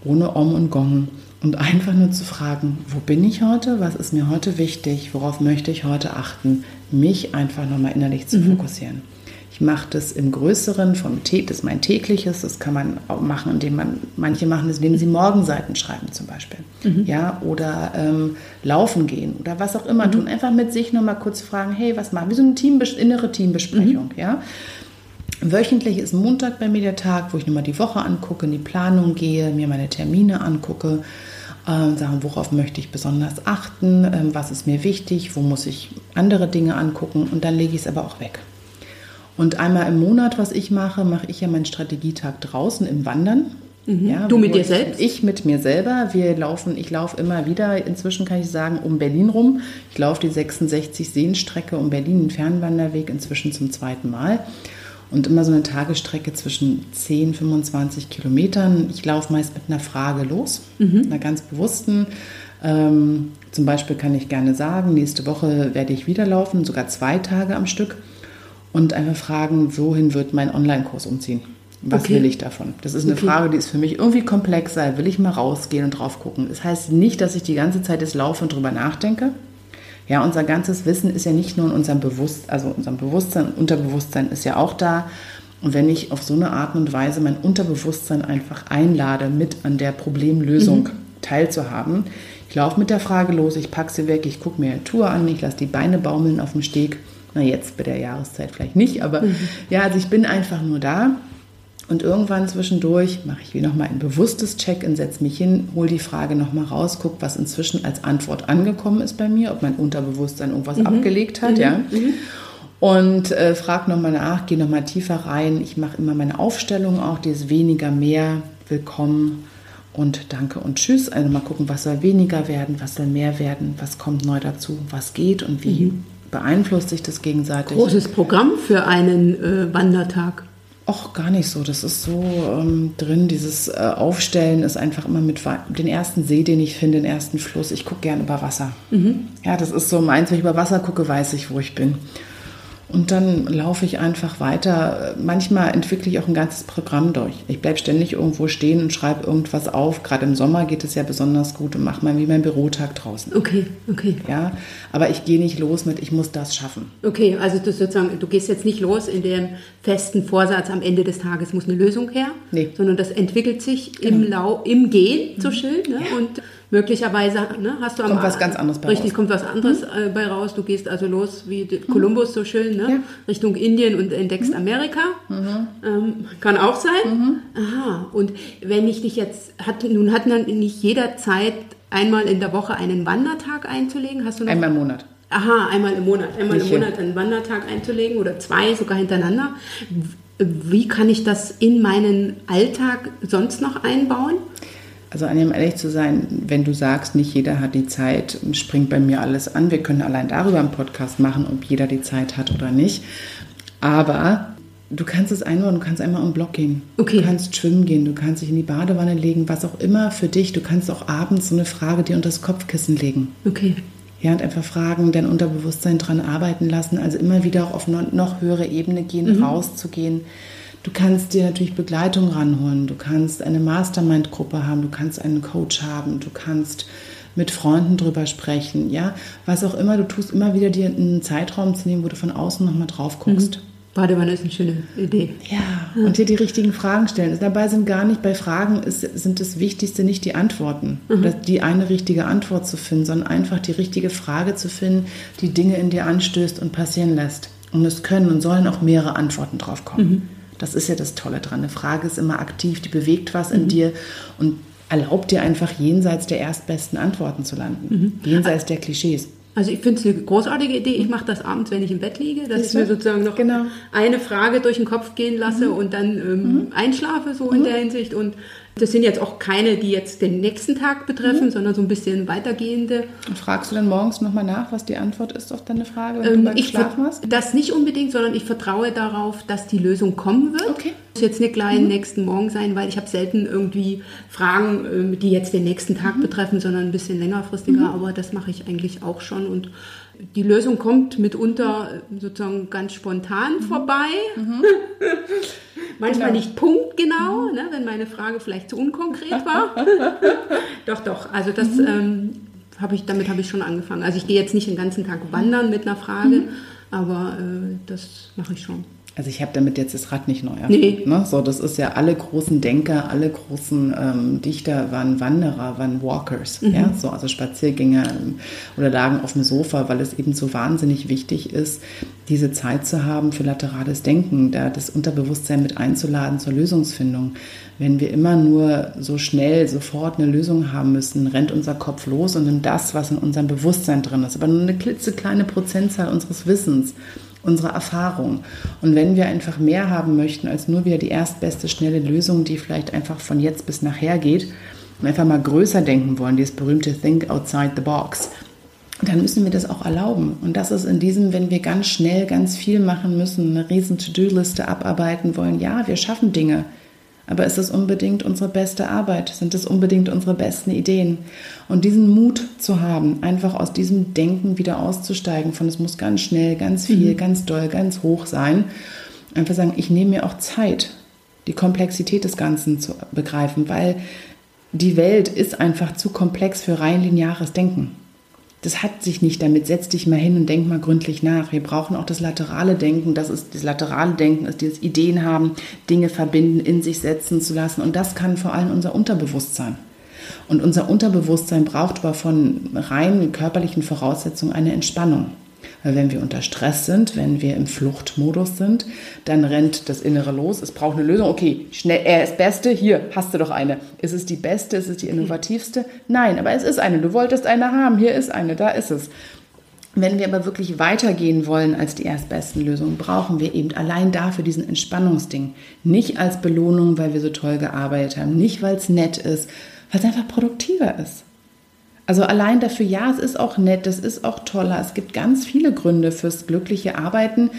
ohne Om und Gong. Und einfach nur zu fragen, wo bin ich heute, was ist mir heute wichtig, worauf möchte ich heute achten, mich einfach nochmal innerlich zu mhm. fokussieren. Ich mache das im Größeren, vom Tee, das ist mein tägliches, das kann man auch machen, indem man, manche machen es, indem sie Morgenseiten schreiben zum Beispiel. Mhm. Ja, oder ähm, laufen gehen oder was auch immer mhm. tun. Einfach mit sich nochmal kurz fragen, hey, was machen wir? So eine Team, innere Teambesprechung, mhm. ja. Wöchentlich ist Montag bei mir der Tag, wo ich nochmal die Woche angucke, in die Planung gehe, mir meine Termine angucke, äh, sagen, worauf möchte ich besonders achten, äh, was ist mir wichtig, wo muss ich andere Dinge angucken und dann lege ich es aber auch weg. Und einmal im Monat, was ich mache, mache ich ja meinen Strategietag draußen im Wandern. Mhm. Ja, du mit dir selbst? Ich mit mir selber. Wir laufen, ich laufe immer wieder, inzwischen kann ich sagen, um Berlin rum. Ich laufe die 66 Seenstrecke um Berlin, einen Fernwanderweg, inzwischen zum zweiten Mal. Und immer so eine Tagesstrecke zwischen 10, 25 Kilometern. Ich laufe meist mit einer Frage los, mhm. einer ganz bewussten. Ähm, zum Beispiel kann ich gerne sagen, nächste Woche werde ich wieder laufen, sogar zwei Tage am Stück und einfach fragen, wohin wird mein Online-Kurs umziehen? Was okay. will ich davon? Das ist eine okay. Frage, die ist für mich irgendwie komplexer. Will ich mal rausgehen und drauf gucken? Das heißt nicht, dass ich die ganze Zeit jetzt laufe und drüber nachdenke. Ja, unser ganzes Wissen ist ja nicht nur in unserem Bewusstsein, also unserem Bewusstsein, Unterbewusstsein ist ja auch da. Und wenn ich auf so eine Art und Weise mein Unterbewusstsein einfach einlade, mit an der Problemlösung mhm. teilzuhaben, ich laufe mit der Frage los, ich packe sie weg, ich gucke mir eine Tour an, ich lasse die Beine baumeln auf dem Steg. Na, jetzt bei der Jahreszeit vielleicht nicht, aber mhm. ja, also ich bin einfach nur da. Und irgendwann zwischendurch mache ich wie nochmal ein bewusstes Check-in, setze mich hin, hole die Frage nochmal raus, gucke, was inzwischen als Antwort angekommen ist bei mir, ob mein Unterbewusstsein irgendwas mhm. abgelegt hat, mhm. ja. Mhm. Und äh, frage nochmal nach, gehe nochmal tiefer rein. Ich mache immer meine Aufstellung auch, die ist weniger, mehr, willkommen und danke und tschüss. Also mal gucken, was soll weniger werden, was soll mehr werden, was kommt neu dazu, was geht und wie mhm. Beeinflusst sich das gegenseitig. Großes Programm für einen äh, Wandertag. Och, gar nicht so. Das ist so ähm, drin. Dieses äh, Aufstellen ist einfach immer mit den ersten See, den ich finde, den ersten Fluss. Ich gucke gern über Wasser. Mhm. Ja, das ist so meins. Wenn ich über Wasser gucke, weiß ich, wo ich bin. Und dann laufe ich einfach weiter. Manchmal entwickle ich auch ein ganzes Programm durch. Ich bleibe ständig irgendwo stehen und schreibe irgendwas auf. Gerade im Sommer geht es ja besonders gut und mache mal wie mein Bürotag draußen. Okay, okay. Ja, aber ich gehe nicht los mit, ich muss das schaffen. Okay, also du sozusagen, du gehst jetzt nicht los in dem festen Vorsatz, am Ende des Tages muss eine Lösung her, nee. sondern das entwickkt sich genau. im, Lau im Gehen, so mhm. schön. Ne? Ja. Und möglicherweise ne, hast du am kommt was ganz anderes bei richtig raus. kommt was anderes mhm. äh, bei raus. Du gehst also los wie Kolumbus so schön ne, ja. Richtung Indien und entdeckst mhm. Amerika. Mhm. Ähm, kann auch sein. Mhm. Aha. Und wenn ich dich jetzt hat nun hat dann nicht jeder Zeit einmal in der Woche einen Wandertag einzulegen. Hast du noch? Einmal im Monat. Aha, einmal im Monat, einmal nicht im Monat einen Wandertag einzulegen oder zwei sogar hintereinander. Wie kann ich das in meinen Alltag sonst noch einbauen? Also an dem ehrlich zu sein, wenn du sagst, nicht jeder hat die Zeit, springt bei mir alles an. Wir können allein darüber einen Podcast machen, ob jeder die Zeit hat oder nicht. Aber du kannst es einbauen, du kannst einmal im Block gehen. Okay. Du kannst schwimmen gehen, du kannst dich in die Badewanne legen, was auch immer für dich. Du kannst auch abends so eine Frage dir unter das Kopfkissen legen. Okay. Ja, und einfach fragen, dein Unterbewusstsein dran arbeiten lassen. Also immer wieder auch auf eine noch höhere Ebene gehen, mhm. rauszugehen Du kannst dir natürlich Begleitung ranholen, du kannst eine Mastermind-Gruppe haben, du kannst einen Coach haben, du kannst mit Freunden drüber sprechen, ja, was auch immer, du tust immer wieder dir einen Zeitraum zu nehmen, wo du von außen nochmal drauf guckst. Mhm. Badewanne ist eine schöne Idee. Ja, und dir die richtigen Fragen stellen. Dabei sind gar nicht bei Fragen ist, sind das Wichtigste nicht die Antworten, mhm. die eine richtige Antwort zu finden, sondern einfach die richtige Frage zu finden, die Dinge in dir anstößt und passieren lässt. Und es können und sollen auch mehrere Antworten drauf kommen. Mhm. Das ist ja das Tolle dran. Eine Frage ist immer aktiv, die bewegt was in mhm. dir und erlaubt dir einfach jenseits der erstbesten Antworten zu landen. Mhm. Jenseits der Klischees. Also ich finde es eine großartige Idee. Ich mache das abends, wenn ich im Bett liege, dass ich mir sozusagen noch genau. eine Frage durch den Kopf gehen lasse mhm. und dann ähm, mhm. einschlafe so in mhm. der Hinsicht und das sind jetzt auch keine, die jetzt den nächsten Tag betreffen, mhm. sondern so ein bisschen weitergehende. Und fragst du dann morgens nochmal nach, was die Antwort ist auf deine Frage, wenn ähm, du ich geschlafen hast? Das nicht unbedingt, sondern ich vertraue darauf, dass die Lösung kommen wird. Okay. Muss jetzt nicht gleich mhm. nächsten Morgen sein, weil ich habe selten irgendwie Fragen, ähm, die jetzt den nächsten Tag mhm. betreffen, sondern ein bisschen längerfristiger. Mhm. Aber das mache ich eigentlich auch schon und die Lösung kommt mitunter sozusagen ganz spontan mhm. vorbei. Mhm. Manchmal genau. nicht punktgenau, mhm. ne, wenn meine Frage vielleicht zu unkonkret war. doch, doch. Also das mhm. ähm, habe ich, damit habe ich schon angefangen. Also ich gehe jetzt nicht den ganzen Tag wandern mit einer Frage, mhm. aber äh, das mache ich schon. Also ich habe damit jetzt das Rad nicht neu erfunden. Nee. Ne? So, das ist ja alle großen Denker, alle großen ähm, Dichter waren Wanderer, waren Walkers, mhm. ja, so also Spaziergänger ähm, oder lagen auf dem Sofa, weil es eben so wahnsinnig wichtig ist, diese Zeit zu haben für laterales Denken, da das Unterbewusstsein mit einzuladen zur Lösungsfindung. Wenn wir immer nur so schnell sofort eine Lösung haben müssen, rennt unser Kopf los und nimmt das, was in unserem Bewusstsein drin ist, aber nur eine klitzekleine Prozentzahl unseres Wissens unsere Erfahrung. Und wenn wir einfach mehr haben möchten als nur wieder die erstbeste schnelle Lösung, die vielleicht einfach von jetzt bis nachher geht, und einfach mal größer denken wollen, dieses berühmte Think outside the box, dann müssen wir das auch erlauben. Und das ist in diesem, wenn wir ganz schnell ganz viel machen müssen, eine riesen To-Do-Liste abarbeiten wollen, ja, wir schaffen Dinge. Aber ist es unbedingt unsere beste Arbeit? Sind es unbedingt unsere besten Ideen? Und diesen Mut zu haben, einfach aus diesem Denken wieder auszusteigen, von es muss ganz schnell, ganz viel, mhm. ganz doll, ganz hoch sein. Einfach sagen, ich nehme mir auch Zeit, die Komplexität des Ganzen zu begreifen, weil die Welt ist einfach zu komplex für rein lineares Denken. Das hat sich nicht damit. Setz dich mal hin und denk mal gründlich nach. Wir brauchen auch das laterale Denken. Das ist das laterale Denken, ist dieses Ideen haben, Dinge verbinden, in sich setzen zu lassen. Und das kann vor allem unser Unterbewusstsein. Und unser Unterbewusstsein braucht aber von rein körperlichen Voraussetzungen eine Entspannung. Weil wenn wir unter Stress sind, wenn wir im Fluchtmodus sind, dann rennt das Innere los. Es braucht eine Lösung. Okay, schnell, er ist Beste. Hier, hast du doch eine. Ist es die Beste? Ist es die innovativste? Nein, aber es ist eine. Du wolltest eine haben. Hier ist eine. Da ist es. Wenn wir aber wirklich weitergehen wollen als die erstbesten Lösungen, brauchen wir eben allein dafür diesen Entspannungsding. Nicht als Belohnung, weil wir so toll gearbeitet haben. Nicht, weil es nett ist, weil es einfach produktiver ist. Also allein dafür, ja, es ist auch nett, es ist auch toller. Es gibt ganz viele Gründe fürs glückliche Arbeiten.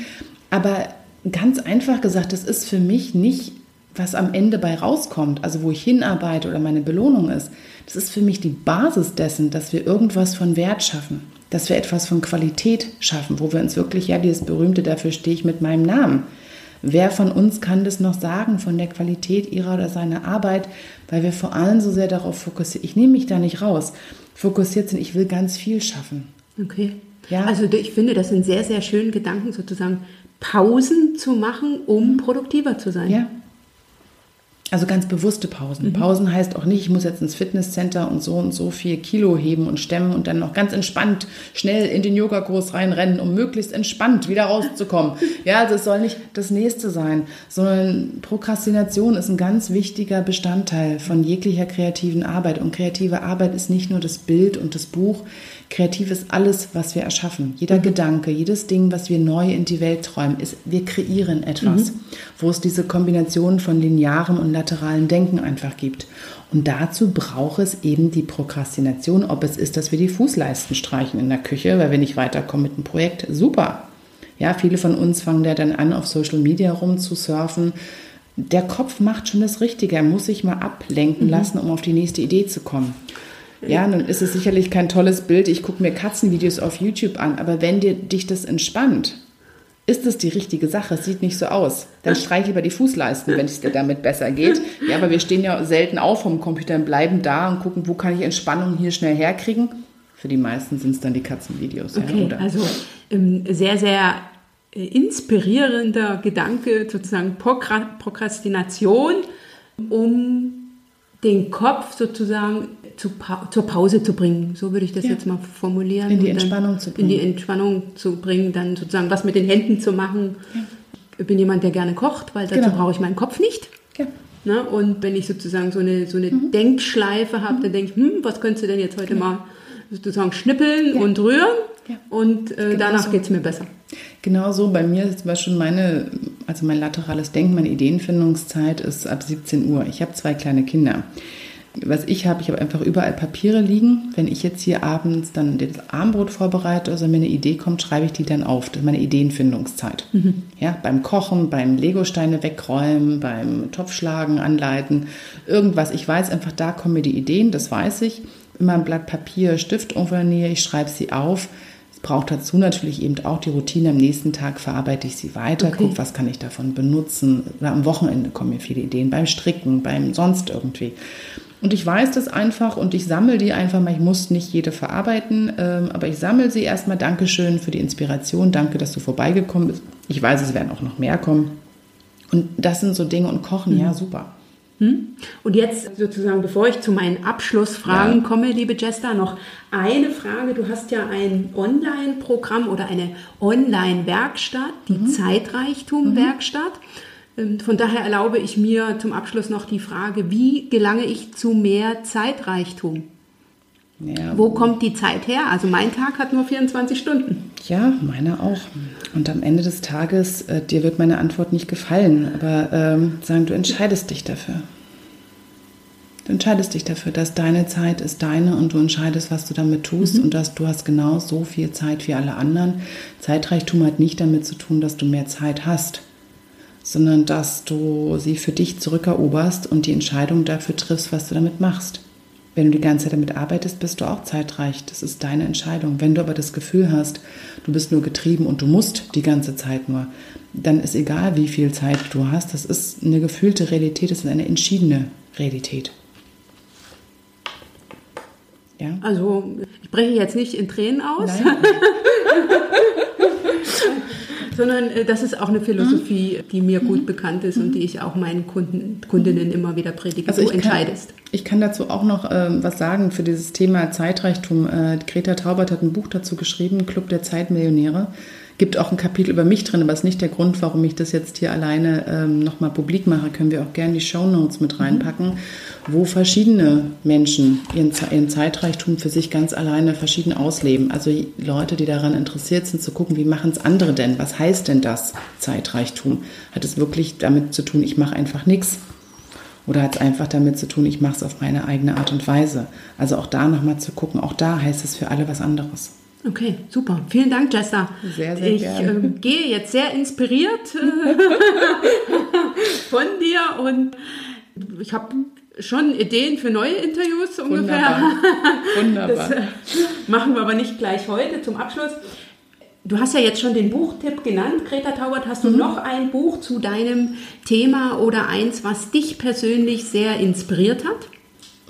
Aber ganz einfach gesagt, das ist für mich nicht, was am Ende bei rauskommt, also wo ich hinarbeite oder meine Belohnung ist. Das ist für mich die Basis dessen, dass wir irgendwas von Wert schaffen, dass wir etwas von Qualität schaffen, wo wir uns wirklich, ja, dieses berühmte, dafür stehe ich mit meinem Namen. Wer von uns kann das noch sagen von der Qualität ihrer oder seiner Arbeit, weil wir vor allem so sehr darauf fokussieren. Ich nehme mich da nicht raus fokussiert sind, ich will ganz viel schaffen. Okay. Ja. Also ich finde, das sind sehr, sehr schöne Gedanken, sozusagen Pausen zu machen, um produktiver zu sein. Ja. Also ganz bewusste Pausen. Mhm. Pausen heißt auch nicht, ich muss jetzt ins Fitnesscenter und so und so viel Kilo heben und stemmen und dann noch ganz entspannt schnell in den Yogakurs reinrennen, um möglichst entspannt wieder rauszukommen. ja, also es soll nicht das nächste sein, sondern Prokrastination ist ein ganz wichtiger Bestandteil von jeglicher kreativen Arbeit. Und kreative Arbeit ist nicht nur das Bild und das Buch. Kreativ ist alles, was wir erschaffen. Jeder mhm. Gedanke, jedes Ding, was wir neu in die Welt träumen, ist, wir kreieren etwas, mhm. wo es diese Kombination von linearem und lateralen Denken einfach gibt. Und dazu braucht es eben die Prokrastination, ob es ist, dass wir die Fußleisten streichen in der Küche, weil wir nicht weiterkommen mit dem Projekt. Super. Ja, viele von uns fangen da dann an, auf Social Media rumzusurfen. Der Kopf macht schon das Richtige. Er muss sich mal ablenken mhm. lassen, um auf die nächste Idee zu kommen. Ja, dann ist es sicherlich kein tolles Bild. Ich gucke mir Katzenvideos auf YouTube an, aber wenn dir, dich das entspannt, ist es die richtige Sache? Es sieht nicht so aus. Dann streich lieber die Fußleisten, wenn es dir damit besser geht. Ja, aber wir stehen ja selten auf vom Computer und bleiben da und gucken, wo kann ich Entspannung hier schnell herkriegen. Für die meisten sind es dann die Katzenvideos. Okay, ja, also ähm, sehr, sehr äh, inspirierender Gedanke, sozusagen Prokrastination, um den Kopf sozusagen zu pa zur Pause zu bringen. So würde ich das ja. jetzt mal formulieren. In die Entspannung zu bringen. In die Entspannung zu bringen, dann sozusagen was mit den Händen zu machen. Ja. Ich bin jemand, der gerne kocht, weil dazu genau. brauche ich meinen Kopf nicht. Ja. Na, und wenn ich sozusagen so eine, so eine mhm. Denkschleife habe, mhm. dann denke ich, hm, was könntest du denn jetzt heute mal sozusagen schnippeln und rühren? Und äh, genau danach so. geht es mir besser. Genau so. Bei mir ist zum Beispiel meine, also mein laterales Denken, meine Ideenfindungszeit ist ab 17 Uhr. Ich habe zwei kleine Kinder was ich habe, ich habe einfach überall Papiere liegen. Wenn ich jetzt hier abends dann das Armbrot vorbereite, also mir eine Idee kommt, schreibe ich die dann auf. Das ist meine Ideenfindungszeit. Mhm. Ja, beim Kochen, beim Legosteine wegräumen, beim Topfschlagen anleiten, irgendwas. Ich weiß einfach, da kommen mir die Ideen, das weiß ich. Immer ein Blatt Papier, Stift irgendwo in der Nähe, ich schreibe sie auf. Es braucht dazu natürlich eben auch die Routine. Am nächsten Tag verarbeite ich sie weiter, okay. gucke, was kann ich davon benutzen. Oder am Wochenende kommen mir viele Ideen, beim Stricken, beim sonst irgendwie. Und ich weiß das einfach und ich sammle die einfach mal. Ich muss nicht jede verarbeiten, ähm, aber ich sammle sie erstmal. Dankeschön für die Inspiration. Danke, dass du vorbeigekommen bist. Ich weiß, es werden auch noch mehr kommen. Und das sind so Dinge und Kochen, mhm. ja, super. Hm? Und jetzt sozusagen, bevor ich zu meinen Abschlussfragen ja. komme, liebe Jester, noch eine Frage. Du hast ja ein Online-Programm oder eine Online-Werkstatt, die mhm. Zeitreichtum-Werkstatt. Mhm. Ähm, von daher erlaube ich mir zum Abschluss noch die Frage, wie gelange ich zu mehr Zeitreichtum? Ja. Wo kommt die Zeit her? Also mein Tag hat nur 24 Stunden. Ja, meine auch. Und am Ende des Tages, äh, dir wird meine Antwort nicht gefallen, aber ähm, sagen, du entscheidest dich dafür. Du entscheidest dich dafür, dass deine Zeit ist deine und du entscheidest, was du damit tust mhm. und dass du hast genau so viel Zeit wie alle anderen. Zeitreichtum hat nicht damit zu tun, dass du mehr Zeit hast sondern dass du sie für dich zurückeroberst und die Entscheidung dafür triffst, was du damit machst. Wenn du die ganze Zeit damit arbeitest, bist du auch zeitreich. Das ist deine Entscheidung. Wenn du aber das Gefühl hast, du bist nur getrieben und du musst die ganze Zeit nur, dann ist egal, wie viel Zeit du hast. Das ist eine gefühlte Realität, das ist eine entschiedene Realität. Ja. Also ich breche jetzt nicht in Tränen aus, sondern äh, das ist auch eine Philosophie, die mir gut bekannt ist und die ich auch meinen Kunden, Kundinnen immer wieder predige. Also du ich kann, entscheidest. ich kann dazu auch noch ähm, was sagen für dieses Thema Zeitreichtum. Äh, Greta Taubert hat ein Buch dazu geschrieben, Club der Zeitmillionäre. Gibt auch ein Kapitel über mich drin, aber ist nicht der Grund, warum ich das jetzt hier alleine ähm, nochmal publik mache. Können wir auch gerne die Show Notes mit reinpacken, wo verschiedene Menschen ihren, ihren Zeitreichtum für sich ganz alleine verschieden ausleben. Also Leute, die daran interessiert sind, zu gucken, wie machen es andere denn? Was heißt denn das Zeitreichtum? Hat es wirklich damit zu tun, ich mache einfach nichts? Oder hat es einfach damit zu tun, ich mache es auf meine eigene Art und Weise? Also auch da nochmal zu gucken, auch da heißt es für alle was anderes. Okay, super. Vielen Dank, Jessa. Sehr, sehr ich gerne. ähm, gehe jetzt sehr inspiriert äh, von dir und ich habe schon Ideen für neue Interviews ungefähr. Wunderbar. Das äh, machen wir aber nicht gleich heute zum Abschluss. Du hast ja jetzt schon den Buchtipp genannt, Greta Taubert. Hast du noch ein Buch zu deinem Thema oder eins, was dich persönlich sehr inspiriert hat?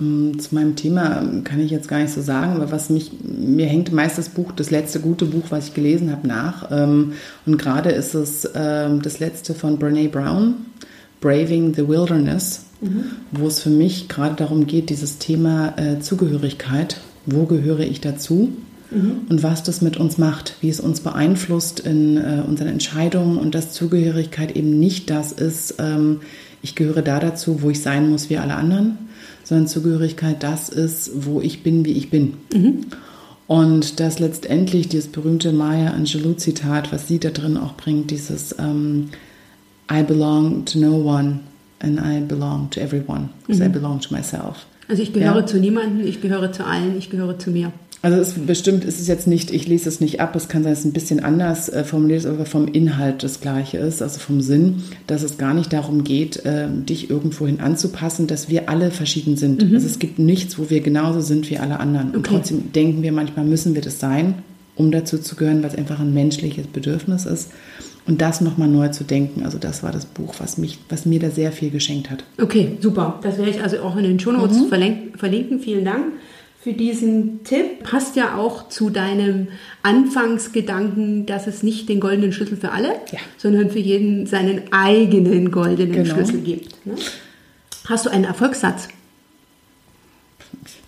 Mm, Zu meinem Thema kann ich jetzt gar nicht so sagen, aber was mich, mir hängt meist das Buch, das letzte gute Buch, was ich gelesen habe, nach. Ähm, Und gerade ist es ähm, das letzte von Brene Brown, Braving the Wilderness, wo es für mich gerade darum geht, dieses Thema äh, Zugehörigkeit. Wo gehöre ich dazu? Und was das mit uns macht, wie es uns beeinflusst in äh, unseren Entscheidungen und dass Zugehörigkeit eben nicht das ist, ähm, ich gehöre da dazu, wo ich sein muss wie alle anderen, sondern Zugehörigkeit das ist, wo ich bin, wie ich bin. Und dass letztendlich dieses berühmte Maya Angelou-Zitat, was sie da drin auch bringt, dieses ähm, I belong to no one and I belong to everyone, because I belong to myself. Also ich gehöre Ja. zu niemandem, ich gehöre zu allen, ich gehöre zu mir. Also es bestimmt ist es jetzt nicht, ich lese es nicht ab, es kann sein, dass es ein bisschen anders äh, formuliert ist, aber vom Inhalt das gleiche ist, also vom Sinn, dass es gar nicht darum geht, äh, dich irgendwohin anzupassen, dass wir alle verschieden sind. Also es gibt nichts, wo wir genauso sind wie alle anderen. Und Okay. trotzdem denken wir manchmal, müssen wir das sein, um dazu zu gehören, weil es einfach ein menschliches Bedürfnis ist. Und das nochmal neu zu denken, also das war das Buch, was, mich, was mir da sehr viel geschenkt hat. Okay, super. Das werde ich also auch in den Shownotes Mhm. verlinken. Vielen Dank für diesen Tipp. Passt ja auch zu deinem Anfangsgedanken, dass es nicht den goldenen Schlüssel für alle, Ja. sondern für jeden seinen eigenen goldenen Genau. Schlüssel gibt. Ne? Hast du einen Erfolgssatz?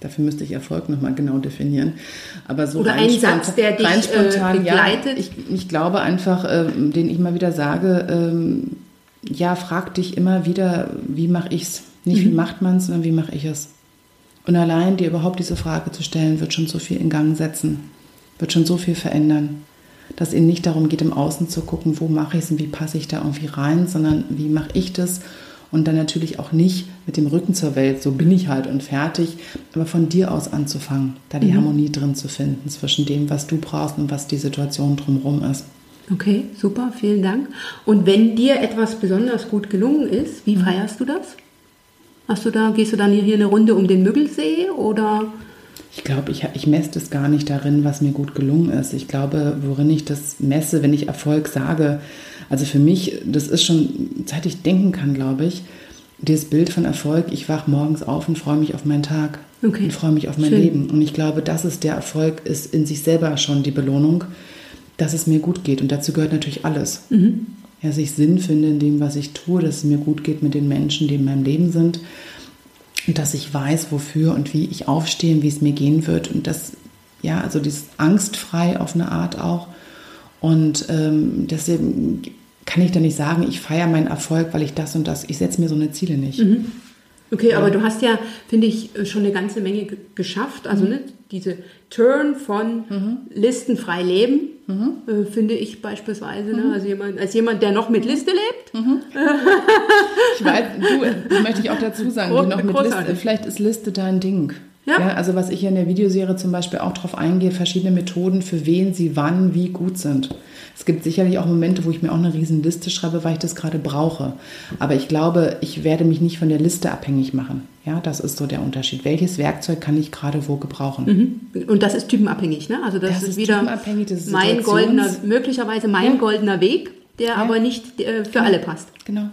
Dafür müsste ich Erfolg nochmal genau definieren. Aber so Oder ein Satz, der dich, rein äh, spontan, begleitet? Ja, ich, ich glaube einfach, ähm, den ich mal wieder sage, ähm, ja, frag dich immer wieder, wie mache ich's? Nicht Mhm. wie macht man es, sondern wie mache ich es? Und allein dir überhaupt diese Frage zu stellen, wird schon so viel in Gang setzen, wird schon so viel verändern. Dass ihnen nicht darum geht, im Außen zu gucken, wo mache ich es und wie passe ich da irgendwie rein, sondern wie mache ich das? Und dann natürlich auch nicht mit dem Rücken zur Welt, so bin ich halt und fertig, aber von dir aus anzufangen, da die Harmonie drin zu finden zwischen dem, was du brauchst und was die Situation drumherum ist. Okay, super, vielen Dank. Und wenn dir etwas besonders gut gelungen ist, Mhm. wie feierst du das? Hast du da, gehst du dann hier eine Runde um den Müggelsee oder? Ich glaube, ich, ich messe das gar nicht darin, was mir gut gelungen ist. Ich glaube, worin ich das messe, wenn ich Erfolg sage, also für mich, das ist schon, seit ich denken kann, glaube ich, dieses Bild von Erfolg, ich wach morgens auf und freue mich auf meinen Tag Okay. und freue mich auf mein Schön. Leben. Und ich glaube, das ist der Erfolg, ist in sich selber schon die Belohnung, dass es mir gut geht. Und dazu gehört natürlich alles. Mhm. Ja, dass ich Sinn finde in dem, was ich tue, dass es mir gut geht mit den Menschen, die in meinem Leben sind. Und dass ich weiß, wofür und wie ich aufstehe und wie es mir gehen wird. Und das, ja, also dieses angstfrei auf eine Art auch. Und ähm, deswegen kann ich da nicht sagen, ich feiere meinen Erfolg, weil ich das und das, ich setze mir so eine Ziele nicht. Okay, aber du hast ja, finde ich, schon eine ganze Menge ge- geschafft. Mhm. Also ne, diese Turn von listenfrei leben, Mhm. äh, finde ich beispielsweise. Ne? Also jemand, als jemand, der noch mit Liste lebt. Mhm. Ich weiß, du, das möchte ich auch dazu sagen, die noch mit Liste, vielleicht ist Liste dein Ding. Ja. also was ich hier in der Videoserie zum Beispiel auch drauf eingehe, verschiedene Methoden, für wen sie wann wie gut sind. Es gibt sicherlich auch Momente, wo ich mir auch eine riesen Liste schreibe, weil ich das gerade brauche. Aber ich glaube, ich werde mich nicht von der Liste abhängig machen. Ja, das ist so der Unterschied. Welches Werkzeug kann ich gerade wo gebrauchen? Und das ist typenabhängig, ne? Also das, Das ist, ist wieder das mein goldener, möglicherweise mein Ja. goldener Weg, der aber nicht äh, für alle passt. Genau.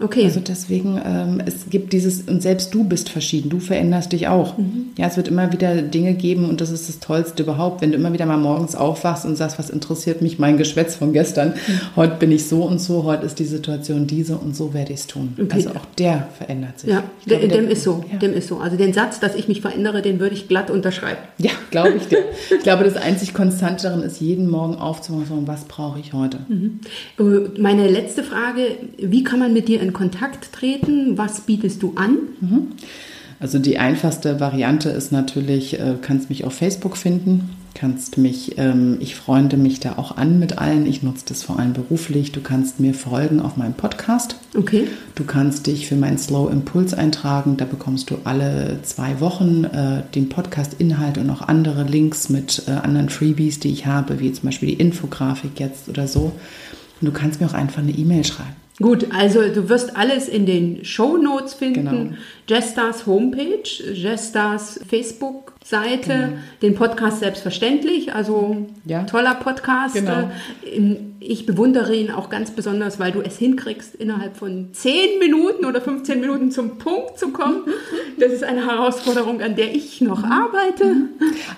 Okay. Also deswegen, ähm, es gibt dieses, und selbst du bist verschieden, du veränderst dich auch. Mhm. Ja, es wird immer wieder Dinge geben und das ist das Tollste überhaupt, wenn du immer wieder mal morgens aufwachst und sagst, was interessiert mich mein Geschwätz von gestern. Mhm. Heute bin ich so und so, heute ist die Situation diese und so werde ich es tun. Okay. Also auch der verändert sich. Ja, glaube, dem, der, ist so, ja. dem ist so. Also den Satz, dass ich mich verändere, den würde ich glatt unterschreiben. Ja, glaube ich dir. ich glaube, das einzig Konstante darin ist, jeden Morgen aufzumachen, was brauche ich heute. Mhm. Äh, meine letzte Frage, wie kann man mit dir in in Kontakt treten? Was bietest du an? Mhm. Also die einfachste Variante ist natürlich, äh, kannst mich auf Facebook finden, kannst mich, ähm, ich freunde mich da auch an mit allen. Ich nutze das vor allem beruflich. Du kannst mir folgen auf meinem Podcast. Okay. Du kannst dich für meinen Slow Impuls eintragen. Da bekommst du alle zwei Wochen äh, den Podcast-Inhalt und auch andere Links mit äh, anderen Freebies, die ich habe, wie zum Beispiel die Infografik jetzt oder so. Und du kannst mir auch einfach eine E-Mail schreiben. Gut, also du wirst alles in den Show Notes finden. Genau. Jestars Homepage, Jestars Facebook-Seite, genau. den Podcast selbstverständlich. Also ja. toller Podcast. Genau. Ich bewundere ihn auch ganz besonders, weil du es hinkriegst, innerhalb von 10 Minuten oder 15 Minuten zum Punkt zu kommen. Das ist eine Herausforderung, an der ich noch arbeite.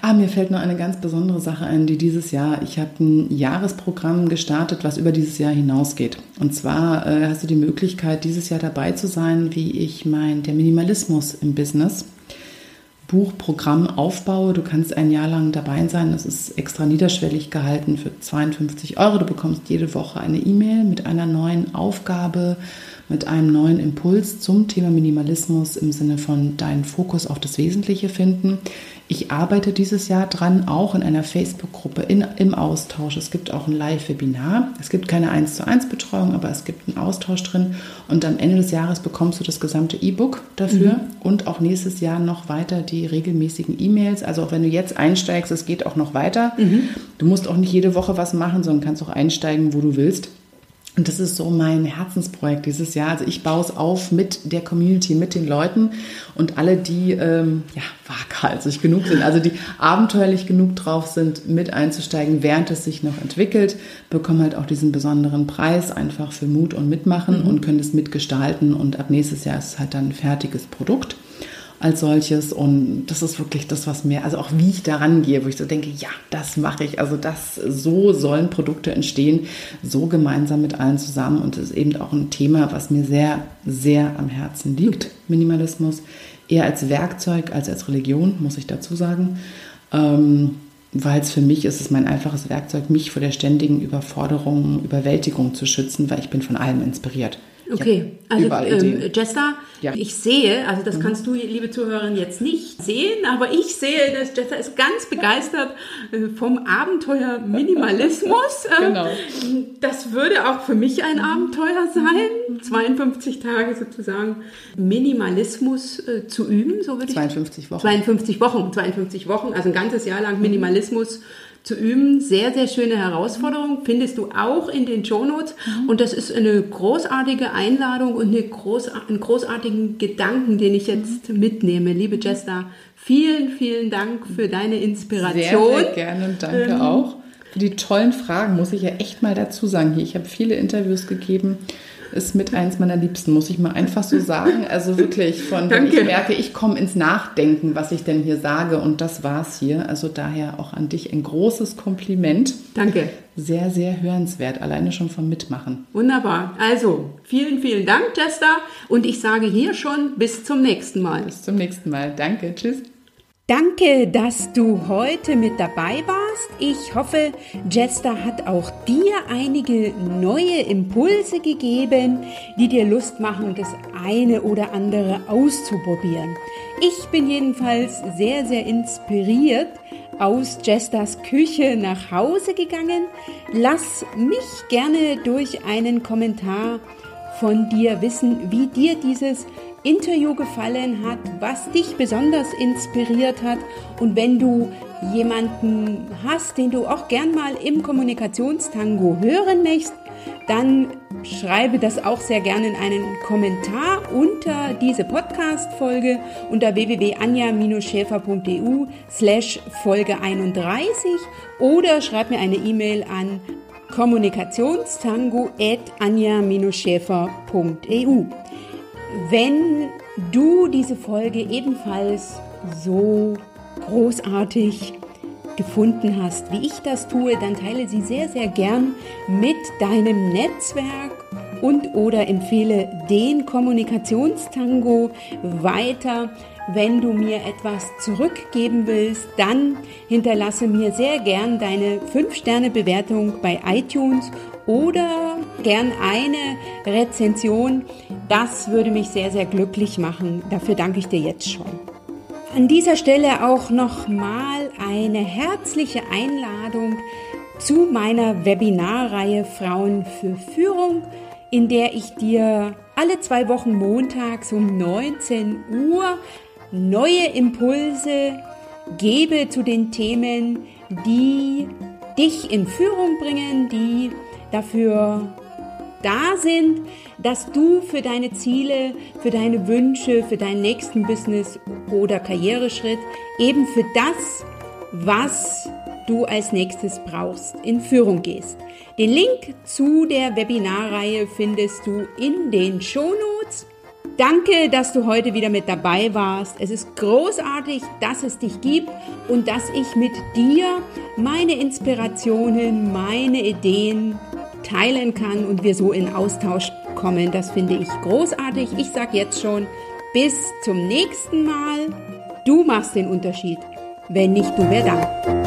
Ah, mir fällt noch eine ganz besondere Sache ein, die dieses Jahr, ich habe ein Jahresprogramm gestartet, was über dieses Jahr hinausgeht. Und zwar äh, hast du die Möglichkeit, dieses Jahr dabei zu sein, wie ich mein, der Minimalismus im Business Buchprogramm aufbaue. Du kannst ein Jahr lang dabei sein. Das ist extra niederschwellig gehalten für 52 Euro. Du bekommst jede Woche eine E-Mail mit einer neuen Aufgabe, mit einem neuen Impuls zum Thema Minimalismus im Sinne von deinen Fokus auf das Wesentliche finden. Ich arbeite dieses Jahr dran, auch in einer Facebook-Gruppe im Austausch. Es gibt auch ein Live-Webinar. Es gibt keine 1 zu 1 Betreuung, aber es gibt einen Austausch drin. Und am Ende des Jahres bekommst du das gesamte E-Book dafür mhm. und auch nächstes Jahr noch weiter die regelmäßigen E-Mails. Also auch wenn du jetzt einsteigst, es geht auch noch weiter. Mhm. Du musst auch nicht jede Woche was machen, sondern kannst auch einsteigen, wo du willst. Und das ist so mein Herzensprojekt dieses Jahr. Also ich baue es auf mit der Community, mit den Leuten und alle, die ähm, ja, waghalsig genug sind, also die abenteuerlich genug drauf sind, mit einzusteigen, während es sich noch entwickelt, bekommen halt auch diesen besonderen Preis einfach für Mut und Mitmachen mhm. und können es mitgestalten. Und ab nächstes Jahr ist es halt dann ein fertiges Produkt als solches. Und das ist wirklich das, was mir, also auch wie ich daran gehe, wo ich so denke, ja, das mache ich. Also das, so sollen Produkte entstehen, so gemeinsam mit allen zusammen. Und das ist eben auch ein Thema, was mir sehr, sehr am Herzen liegt, Minimalismus. Eher als Werkzeug als als Religion, muss ich dazu sagen. Ähm, weil es für mich ist es mein einfaches Werkzeug, mich vor der ständigen Überforderung, Überwältigung zu schützen, weil ich bin von allem inspiriert. Okay, also ähm, Jester, ja. ich sehe, also das mhm. kannst du, liebe Zuhörerin, jetzt nicht sehen, aber ich sehe, dass Jester ist ganz begeistert äh, vom Abenteuer Minimalismus. Genau. Das würde auch für mich ein Abenteuer sein, 52 Tage sozusagen Minimalismus äh, zu üben, so würde 52 ich. 52 Wochen. 52 Wochen, 52 Wochen, also ein ganzes Jahr lang Minimalismus. Mhm zu üben. Sehr, sehr schöne Herausforderung. Findest du auch in den Show Notes. Mhm. Und das ist eine großartige Einladung und eine groß, einen großartigen Gedanken, den ich jetzt mitnehme. Liebe Jester, vielen, vielen Dank für deine Inspiration. Sehr, sehr gerne und danke ähm, auch. Für die tollen Fragen muss ich ja echt mal dazu sagen. Hier, ich habe viele Interviews gegeben ist mit eins meiner Liebsten, muss ich mal einfach so sagen. Also wirklich von, wenn ich merke, ich komme ins Nachdenken, was ich denn hier sage und das war's hier. Also daher auch an dich ein großes Kompliment. Danke. Sehr, sehr hörenswert, alleine schon vom Mitmachen. Wunderbar. Also vielen, vielen Dank, Jester. Und ich sage hier schon bis zum nächsten Mal. Bis zum nächsten Mal. Danke. Tschüss. Danke, dass du heute mit dabei warst. Ich hoffe, Jester hat auch dir einige neue Impulse gegeben, die dir Lust machen, das eine oder andere auszuprobieren. Ich bin jedenfalls sehr, sehr inspiriert aus Jesters Küche nach Hause gegangen. Lass mich gerne durch einen Kommentar von dir wissen, wie dir dieses Interview gefallen hat, was dich besonders inspiriert hat und wenn du jemanden hast, den du auch gern mal im Kommunikationstango hören möchtest, dann schreibe das auch sehr gerne in einen Kommentar unter diese Podcast-Folge unter www.anja-schäfer.eu slash Folge 31 oder schreib mir eine E-Mail an kommunikationstango.anja-schäfer.eu. Wenn du diese Folge ebenfalls so großartig gefunden hast, wie ich das tue, dann teile sie sehr, sehr gern mit deinem Netzwerk und oder empfehle den Kommunikationstango weiter. Wenn du mir etwas zurückgeben willst, dann hinterlasse mir sehr gern deine 5-Sterne-Bewertung bei iTunes oder gern eine Rezension. Das würde mich sehr, sehr glücklich machen. Dafür danke ich dir jetzt schon. An dieser Stelle auch nochmal eine herzliche Einladung zu meiner Webinarreihe Frauen für Führung in der ich dir alle zwei Wochen montags um 19 Uhr neue Impulse gebe zu den Themen, die dich in Führung bringen, die dafür da sind, dass du für deine Ziele, für deine Wünsche, für deinen nächsten Business oder Karriereschritt eben für das, was du als nächstes brauchst, in Führung gehst. Den Link zu der Webinarreihe findest du in den Shownotes. Danke, dass du heute wieder mit dabei warst. Es ist großartig, dass es dich gibt und dass ich mit dir meine Inspirationen, meine Ideen teilen kann und wir so in Austausch kommen. Das finde ich großartig. Ich sage jetzt schon, bis zum nächsten Mal. Du machst den Unterschied. Wenn nicht du, wer dann?